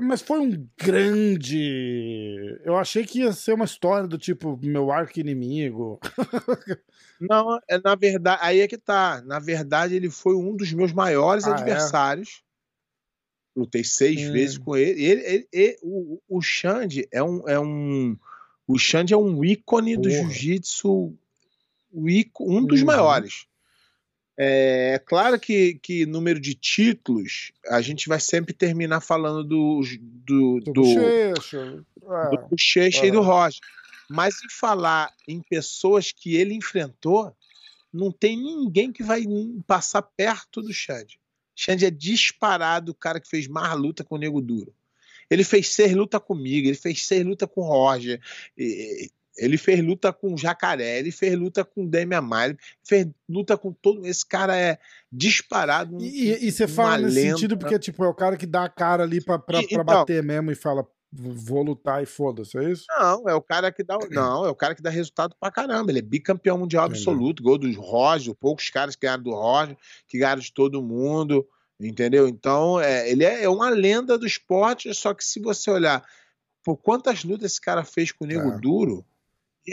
Mas foi um grande. Eu achei que ia ser uma história do tipo meu arco inimigo. Não, é na verdade, aí é que tá. Na verdade, ele foi um dos meus maiores Ah, é? Lutei seis Hum. vezes com ele. Ele, ele- ele- o, o Xande é um, é um. O Xande é um ícone do Porra. jiu-jitsu. o íco- Um dos Uhum. maiores. É, é claro que, que número de títulos, a gente vai sempre terminar falando do, do, Do, do, Bochecha. É. do Bochecha e do. Roger. Mas em falar em pessoas que ele enfrentou, não tem ninguém que vai passar perto do Xande. Xande é disparado o cara que fez mais luta com o Nego Duro. Ele fez seis luta comigo, ele fez seis luta com o Roger, ele fez luta com o Jacaré, ele fez luta com o Demian Maia, ele fez luta com todo. Esse cara é disparado. um- E, e- você fala nesse lenda. sentido porque, tipo, é o cara que dá a cara ali pra, pra, E- pra então- bater mesmo e fala, vou lutar e foda-se, é isso? Não, é o cara que dá. Não, é o cara que dá resultado pra caramba. Ele é bicampeão mundial Entendi. absoluto, gol do Roger, poucos caras que ganharam do Roger, que ganharam de todo mundo, entendeu? Então, é, ele é, é uma lenda do esporte, só que se você olhar por quantas lutas esse cara fez com o Nego É. Duro,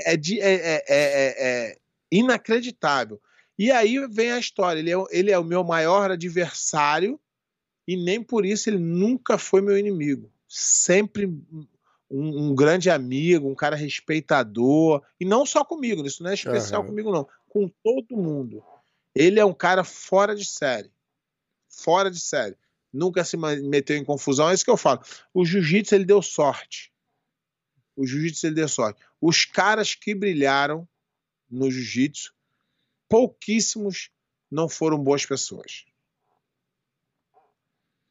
é, de- é- é- é- inacreditável. E aí vem a história. Ele é, ele é o meu maior adversário e nem por isso ele nunca foi meu inimigo. Sempre um, um grande amigo, um cara respeitador. E não só comigo, isso não é especial Aham. comigo, não. Com todo mundo. Ele é um cara fora de série. Fora de série. Nunca se meteu em confusão. É isso que eu falo. O jiu-jitsu, ele deu sorte. O jiu-jitsu, ele deu sorte. Os caras que brilharam no jiu-jitsu, pouquíssimos não foram boas pessoas.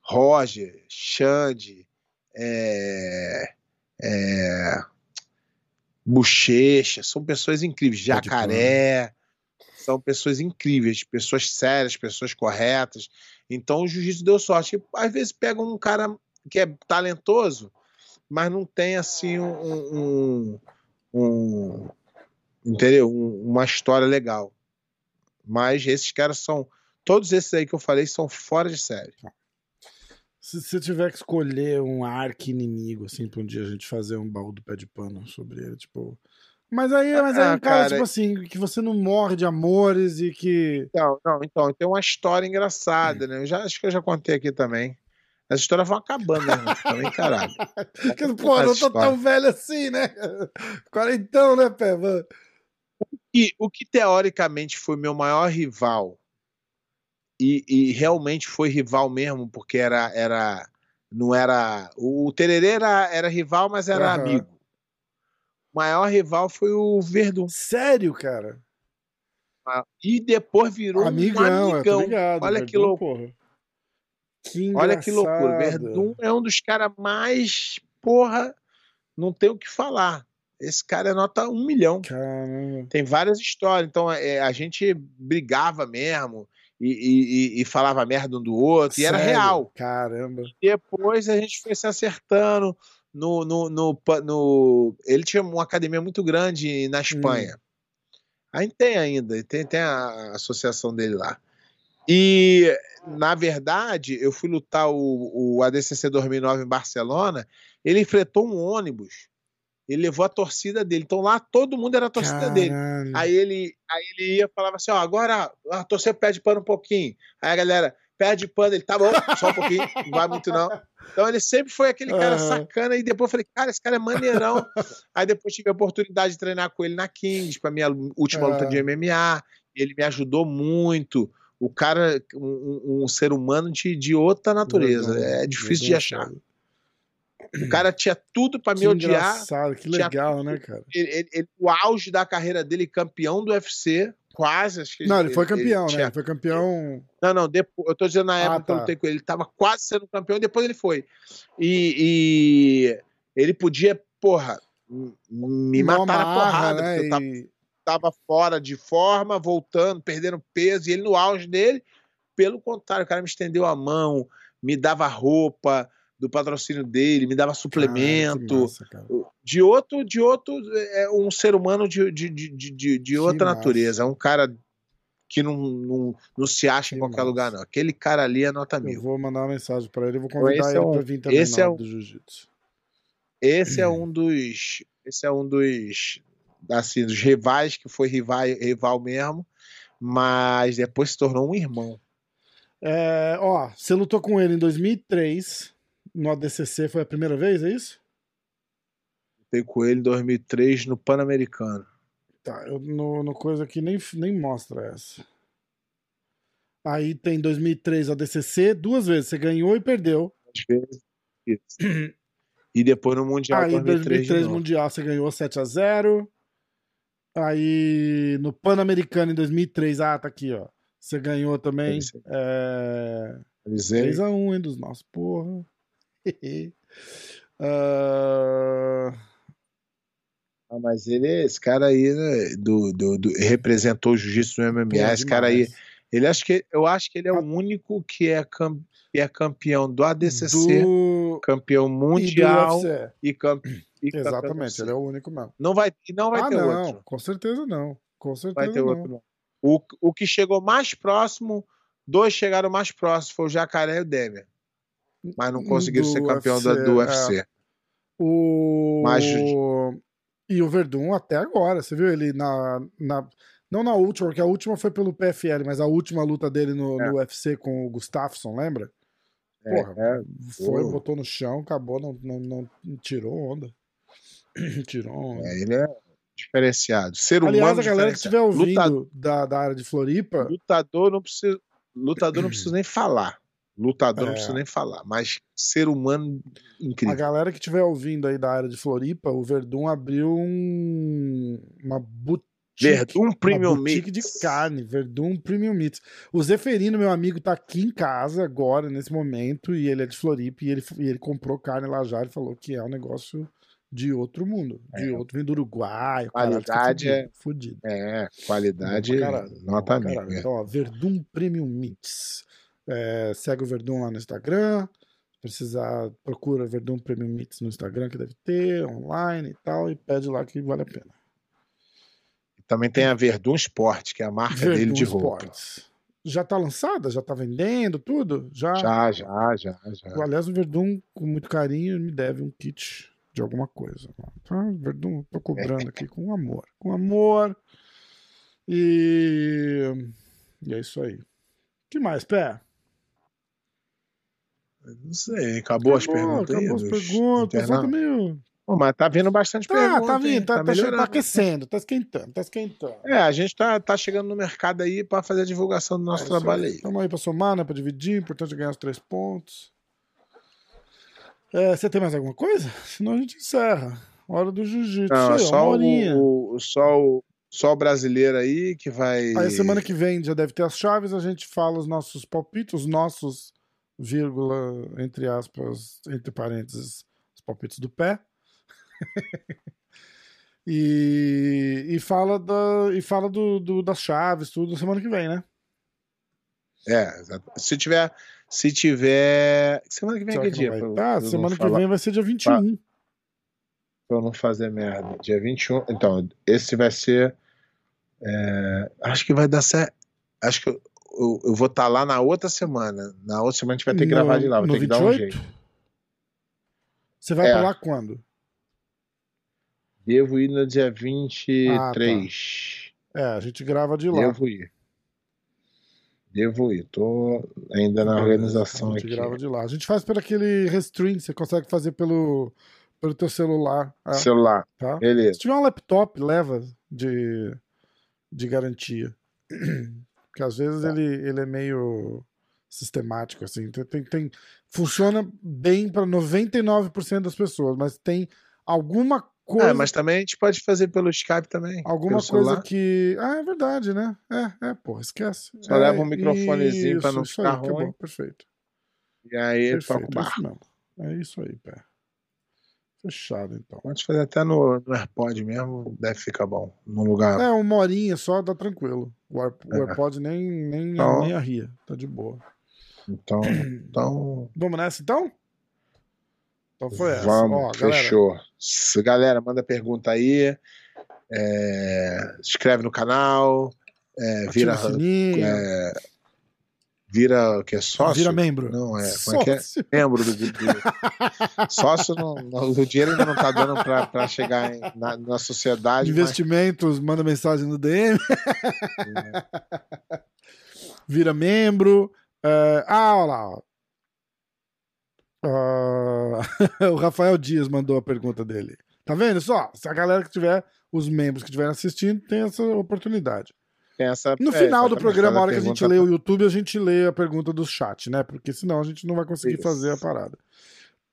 Roger, Xande, é, é, Bochecha, são pessoas incríveis. Jacaré, são pessoas incríveis, pessoas sérias, pessoas corretas. Então o jiu-jitsu deu sorte. Às vezes pega um cara que é talentoso, mas não tem assim um, um, um- entendeu? Um- uma história legal. Mas esses caras são. Todos esses aí que eu falei são fora de série. Se você tiver que escolher um arco inimigo, assim, pra um dia a gente fazer um baú do pé de pano sobre ele, tipo. Mas aí, mas aí é Ah, um cara, cara, tipo assim, que você não morre de amores e que. Não, não, então, tem uma história engraçada, né? Eu já, acho que eu já contei aqui também. As histórias vão acabando, né? irmão? Também, caralho. que pô, não tô tão velho assim, né? Quarentão, né, Pé? Mano? E o que teoricamente foi meu maior rival, e, e realmente foi rival mesmo, porque era. era não era. O Tererê era, era rival, mas era Aham. amigo. O maior rival foi o Verdun. Sério, cara? E depois virou Amigão, um tô amigão. ligado. Olha que Verdun, loucura. porra. Que Olha que loucura. Verdun é um dos caras mais. Porra, não tem o que falar. Esse cara é nota um milhão. Caramba. Tem várias histórias. Então é, a gente brigava mesmo e, e- e- falava merda um do outro. E era Sério? real. Caramba. Depois a gente foi se acertando. No, no, no, no- ele tinha uma academia muito grande na Espanha. A gente tem ainda, tem, tem a associação dele lá. E, na verdade, eu fui lutar o, o ADCC 2009 em Barcelona. Ele enfrentou um ônibus. Ele levou a torcida dele. Então lá todo mundo era a torcida dele. Caralho. Aí ele, aí ele ia e falava assim: ó, agora a torcida pede pano um pouquinho. Aí a galera pede pano, ele tá bom, só um pouquinho, não vai muito não. Então ele sempre foi aquele cara Aham. sacana. E depois eu falei: cara, esse cara é maneirão. aí depois tive a oportunidade de treinar com ele na Kings, pra minha última Ah. luta de MMA. Ele me ajudou muito. O cara, um, um- ser humano de, de outra natureza. Verdun, é difícil de achar. O cara tinha tudo pra me Que odiar. engraçado, que legal, né, cara? Ele, ele- ele- o auge da carreira dele, campeão do UFC, quase. Acho que Não, ele foi campeão, né? tinha- Ele foi campeão. Não, não, depois, eu tô dizendo na Ah, época que eu tá. lutei com ele, ele tava quase sendo campeão e depois ele foi. E, e ele podia, porra, me Uma matar na marra, porrada, né? porque eu tava, E- tava fora de forma, voltando, perdendo peso, e ele no auge dele, pelo contrário, o cara me estendeu a mão, me dava roupa do patrocínio dele, me dava Cara, suplemento. massa, cara. de outro, de outro, é um ser humano de, de, de, de- de, outra massa. natureza. É um cara que não, não, não se acha em Que qualquer massa. lugar, não. Aquele cara ali é nota Eu mil. vou mandar uma mensagem pra ele e vou convidar esse ele é um- pra vir também esse é um- do jiu-jitsu. Esse é um dos. Esse é um dos. Assim, dos rivais que foi rival, rival mesmo, mas depois se tornou um irmão. É, ó, você lutou com ele em 2003 no ADCC, foi a primeira vez, é isso? Lutei com ele em 2003 no Pan-Americano. Tá, eu, no, no coisa aqui nem, nem mostra essa. Aí tem 2003 ADCC, duas vezes, você ganhou e perdeu. Às vezes, isso. E depois no Mundial Aí 2003, 2003 de novo. Mundial você ganhou 7 a 0 Aí no Pan-Americano em 2003, ah, tá aqui, ó. Você ganhou também é, Avisei. 3x1, hein, dos nossos, porra. Ah, Ah, mas ele, esse cara aí, né, do, do, do- representou o jiu-jitsu no MMA. esse cara aí, ele acho que, eu acho que ele é o único que é, cam- é campeão do ADCC, do... campeão e mundial e, e campeão do Exatamente, ele é o único mesmo. Não vai, e não vai ah, ter não, outro. com certeza não. Com certeza Vai ter não. outro. não. O, o que chegou mais próximo, dois chegaram mais próximos, foi o Jacaré e o Demer. Mas não conseguiram Do ser campeão da- UFC, do é. UFC. O... Mas- E o Verdun até agora, você viu ele na, na. Não na última, porque a última foi pelo PFL, mas a última luta dele no, É. no UFC com o Gustafsson, lembra? É, Porra, é. Foi, botou no chão, acabou, não, não, não- não tirou onda. tirou onda. É, ele é diferenciado. Ser Aliás, humano a galera que estiver ouvindo Lutador, da, da área de Floripa, lutador não precisa, lutador não precisa nem falar. Lutador É. não precisa nem falar, mas ser humano a incrível. galera que estiver ouvindo aí da área de Floripa, o Verdun abriu um, uma boutique. Verdun Premium uma boutique Mix. de carne, Verdun Premium Meats. O Zeferino, meu amigo, tá aqui em casa agora, nesse momento, e ele é de Floripa, e ele, e ele comprou carne lá já, ele falou que é um negócio de outro mundo, de É. outro, vem do Uruguai, caralho, Qualidade é- fudido. É, qualidade caralho, nota mil. é. Então, ó, Verdun Premium Meats. É, segue o Verdun lá no Instagram. Se precisar, procura Verdun Premium Meats no Instagram, que deve ter, online e tal, e pede lá que vale a pena. Também tem a Verdun Sport, que é a marca Verdun dele de roupa. Sports. Já tá lançada? Já tá vendendo tudo? Já. Já, já, já, já. Aliás, o Verdun, com muito carinho, me deve um kit de alguma coisa. Tá? Verdun, tô cobrando aqui com amor. Com amor. E. E é isso aí. que mais, Pé? Não sei, acabou, as perguntas. aí Acabou as perguntas. Só tá meio. Pô, mas tá vindo bastante Tá, pergunta. tá vindo, hein? tá, tá, melhorando. tá aquecendo, tá esquentando, tá esquentando. É, a gente tá, tá chegando no mercado aí pra fazer a divulgação do nosso É trabalho aí. Estamos aí pra somar, né? Pra dividir. Importante é ganhar os três pontos. É, você tem mais alguma coisa? Senão a gente encerra. Hora do jiu-jitsu. Não, é Aí, ó, uma só o, o, só, o, só o brasileiro aí que vai. Aí semana que vem já deve ter as chaves, a gente fala os nossos palpites, os nossos, vírgula, entre aspas, entre parênteses, os palpites do pé. e, e fala, da, e fala do, do- das chaves, tudo, semana que vem, né? É, se tiver. Se tiver. Semana que vem é Será que que dia? vai pra tá? pra semana que falar- vem vai ser dia 21. Pra eu não fazer merda. Dia 21. Então, esse vai ser. é, acho que vai dar certo. Acho que eu, eu- vou estar lá na outra semana. Na outra semana a gente vai ter que No- gravar de lá. Vai no ter que dar um 28? jeito. Você vai É. pra lá quando? Devo ir no dia 23. É, a gente grava de lá. Devo ir. Devo ir. Tô ainda na organização a gente aqui. grava de lá. A gente faz por aquele restream, você consegue fazer pelo, pelo teu celular. ah, Celular. tá? Beleza. Se tiver um laptop, leva de, de garantia. Porque às vezes Tá. ele, ele é meio sistemático, assim. Tem, tem, tem- funciona bem para 99% das pessoas, mas tem alguma coisa. É, mas também a gente pode fazer pelo Skype também. Alguma coisa que. Ah, é verdade, né? É, é, porra, esquece. Só é, leva um microfonezinho pra não ficar aí, acabou, ruim. Perfeito. E aí toca o Perfeito, é bar. isso mesmo. É isso aí, pé. Fechado, então. Pode fazer até no, no AirPod mesmo, deve ficar bom. Num lugar. É, uma horinha só dá tranquilo. O, Air, o É. AirPod nem, nem, Então- nem arria. Tá de boa. Então, então Vamos nessa então? Então foi essa. vamos, Ó, galera, fechou. S- Galera, manda pergunta aí. é, se inscreve no canal. é, ativa vira, o sininho, é, vira que é sócio? vira membro. Não, é. Como é que é? Sócio. Membro do, do sócio. Não, não- o dinheiro ainda não tá dando pra, pra chegar em- na, na sociedade. mas- Investimentos, manda mensagem no DM. Vira membro. É, ah, olha lá. ó. Ah, o Rafael Dias mandou a pergunta dele. Tá vendo só? Se a galera que tiver, os membros que estiverem assistindo, tem essa oportunidade. Tem essa- No é, final do programa, a hora que a gente lê o YouTube, a gente lê a pergunta do chat, né? Porque senão a gente não vai conseguir Isso. fazer a parada.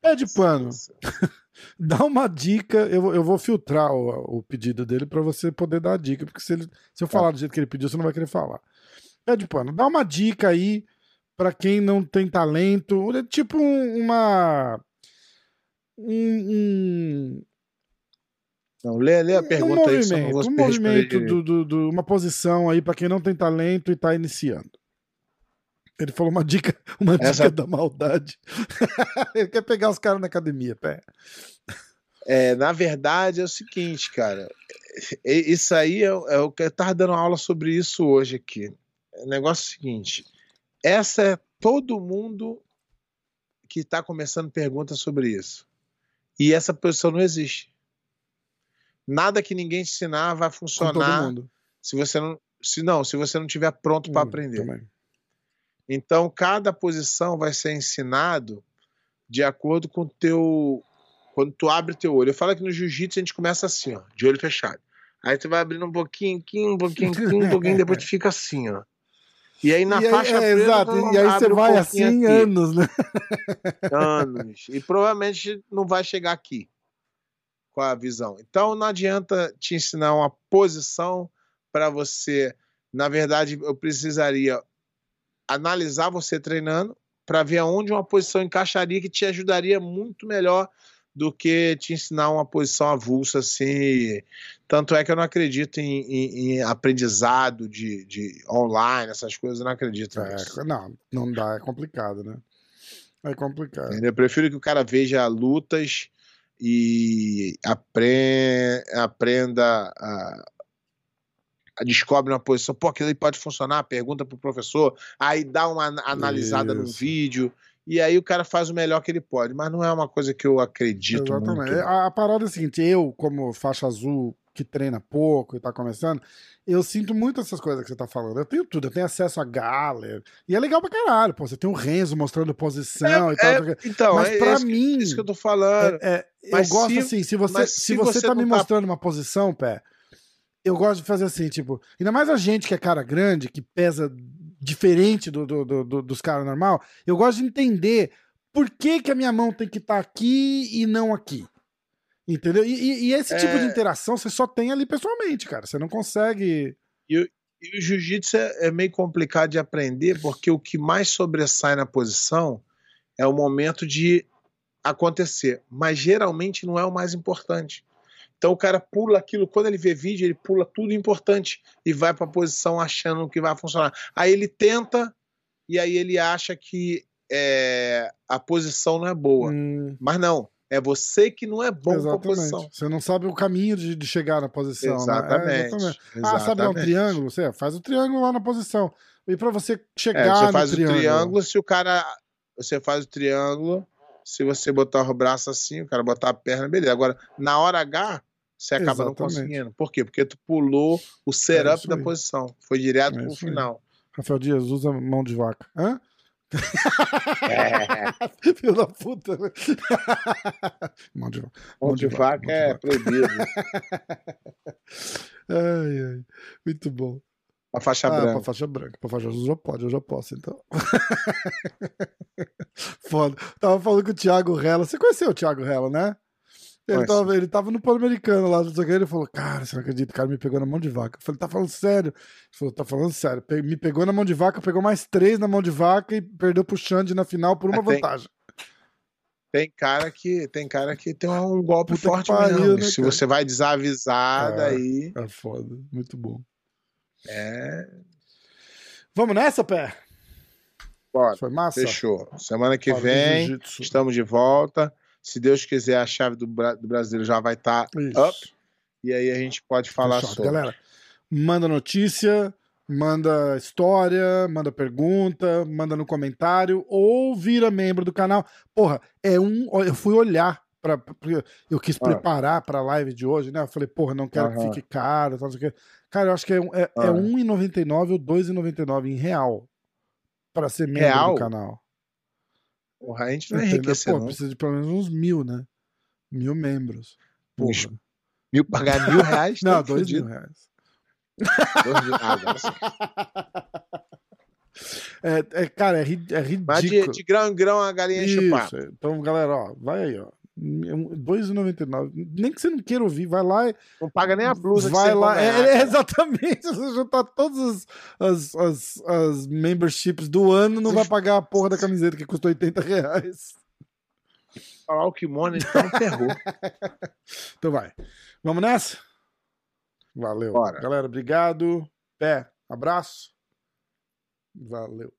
Pé de pano, dá uma dica. Eu, vou- eu vou filtrar o, o pedido dele pra você poder dar a dica, porque se, ele, se eu falar do jeito que ele pediu, você não vai querer falar. Pé de pano, dá uma dica aí pra quem não tem talento, é tipo um- uma. Um, um, Não, lê, lê a um pergunta aí, só não vou um movimento, do, do- do- uma posição aí pra quem não tem talento e tá iniciando. Ele falou uma dica, uma dica Essa- da maldade. Ele quer pegar os caras na academia, pé. É, na verdade, é o seguinte, cara. Isso aí é, o- é o que eu tava dando aula sobre isso hoje aqui. O negócio é o seguinte: essa é todo mundo que está começando pergunta sobre isso. E essa posição não existe. Nada que ninguém te ensinar vai funcionar mundo. se você não, se não, se você não tiver pronto para Hum, aprender. também. Então, cada posição vai ser ensinado de acordo com o teu. Quando tu abre teu olho. Eu falo que no jiu-jitsu a gente começa assim, ó, de olho fechado. Aí tu vai abrindo um pouquinho, um pouquinho, um pouquinho, depois tu fica assim, ó. E aí na E aí- faixa é, preta, exato. E aí você um vai assim aqui, anos, né? anos. E provavelmente não vai chegar aqui com a visão. Então não adianta te ensinar uma posição para você. Na verdade, eu precisaria analisar você treinando para ver aonde uma posição encaixaria que te ajudaria muito melhor do que te ensinar uma posição avulsa assim. Tanto é que eu não acredito em, em- em aprendizado de, de online, essas coisas, eu não acredito nisso. É, não, não dá, é complicado, né? É complicado. Eu prefiro que o cara veja lutas e apre- aprenda a, descobre uma posição, pô, aquilo aí pode funcionar, pergunta pro professor, aí dá uma analisada Isso. no vídeo, e aí o cara faz o melhor que ele pode, mas não é uma coisa que eu acredito Exatamente. muito. A, a parada é a seguinte, eu, como faixa azul que treina pouco e tá começando, eu sinto muito essas coisas que você tá falando. Eu tenho tudo, eu tenho acesso a Galler. E é legal pra caralho, pô. Você tem o Renzo mostrando posição é, e tal. É, então, mas é pra mim. Isso que eu tô falando. É, é eu gosto se, assim, se você, se, se você, você tá me tá... mostrando uma posição, pé, eu gosto de fazer assim, tipo, ainda mais a gente que é cara grande, que pesa diferente do, do, do, dos caras normal, eu gosto de entender por que, que a minha mão tem que estar tá aqui e não aqui. Entendeu? E, e esse é... tipo de interação você só tem ali pessoalmente, cara. Você não consegue. E, e o jiu-jitsu é, é, meio complicado de aprender, porque o que mais sobressai na posição é o momento de acontecer. Mas geralmente não é o mais importante. Então o cara pula aquilo, quando ele vê vídeo, ele pula tudo importante e vai para a posição achando que vai funcionar. Aí ele tenta e aí ele acha que é, a posição não é boa. Hum. Mas não, é você que não é bom exatamente. com a posição. Você não sabe o caminho de, de chegar na posição. Exatamente. Né? É, exatamente. Ah, sabe é um triângulo? Você faz o triângulo lá na posição. E para você chegar é, você faz o triângulo... triângulo se o cara. Você faz o triângulo. Se você botar o braço assim, o cara botar a perna, beleza. Agora, na hora H, você acaba Exatamente. não conseguindo. Por quê? Porque tu pulou o setup é da posição. Foi direto é pro final. Rafael Dias usa mão de vaca. Hã? É. Filho da puta. Né? Mão de, mão de, de vaca, vaca é proibido. ai, ai. Muito bom. A faixa ah, branca. Pra faixa branca. Pra faixa azul já pode, eu já posso, então. Foda. Tava falando com o Thiago Rela. Você conheceu o Thiago Rela, né? Ele tava, ele tava no Pan-Americano lá, ele falou, cara, você não acredita, o cara me pegou na mão de vaca. Eu falei, tá falando sério? Ele falou, tá falando sério. Me pegou na mão de vaca, pegou mais três na mão de vaca e perdeu pro Xande na final por uma tem, vantagem. Tem cara que tem cara que tem um golpe Puta forte pariu, mesmo. Né, Se cara? você vai desavisado é, aí. É foda, muito bom. É. Vamos nessa, pé? Bora. Foi massa? Fechou. Semana que vem estamos de volta. Se Deus quiser, a chave do, do brasileiro já vai estar tá up. E aí a gente pode falar Fechado. sobre. Galera, manda notícia, manda história, manda pergunta, manda no comentário ou vira membro do canal. Porra, é um. Eu fui olhar para eu quis ah. preparar para a live de hoje, né? Eu falei, porra, não quero que fique caro, tal, Cara, eu acho que é, é, é R$1,99 ou R$2,99 em real para ser membro real? do canal. A gente não é enriquecer, Pô, não. precisa de pelo menos uns mil, né? Mil membros. Porra. Mil, pagar mil reais? não, dois fudido. mil reais. Dois mil, ah, sim. É, é, cara, é, é ridículo. Mas de, de, grão em grão a galinha enche o papo. Então, galera, ó, vai aí, ó. R$2,99. Nem que você não queira ouvir, vai lá e. Não paga nem a blusa vai lá. É, é, exatamente. Você juntar todas as, as, as, memberships do ano, não vai pagar a porra da camiseta que custou 80 reais. Falar o kimono, então ferrou. então vai. Vamos nessa? Valeu. Bora. Galera, obrigado. Pé, abraço. Valeu.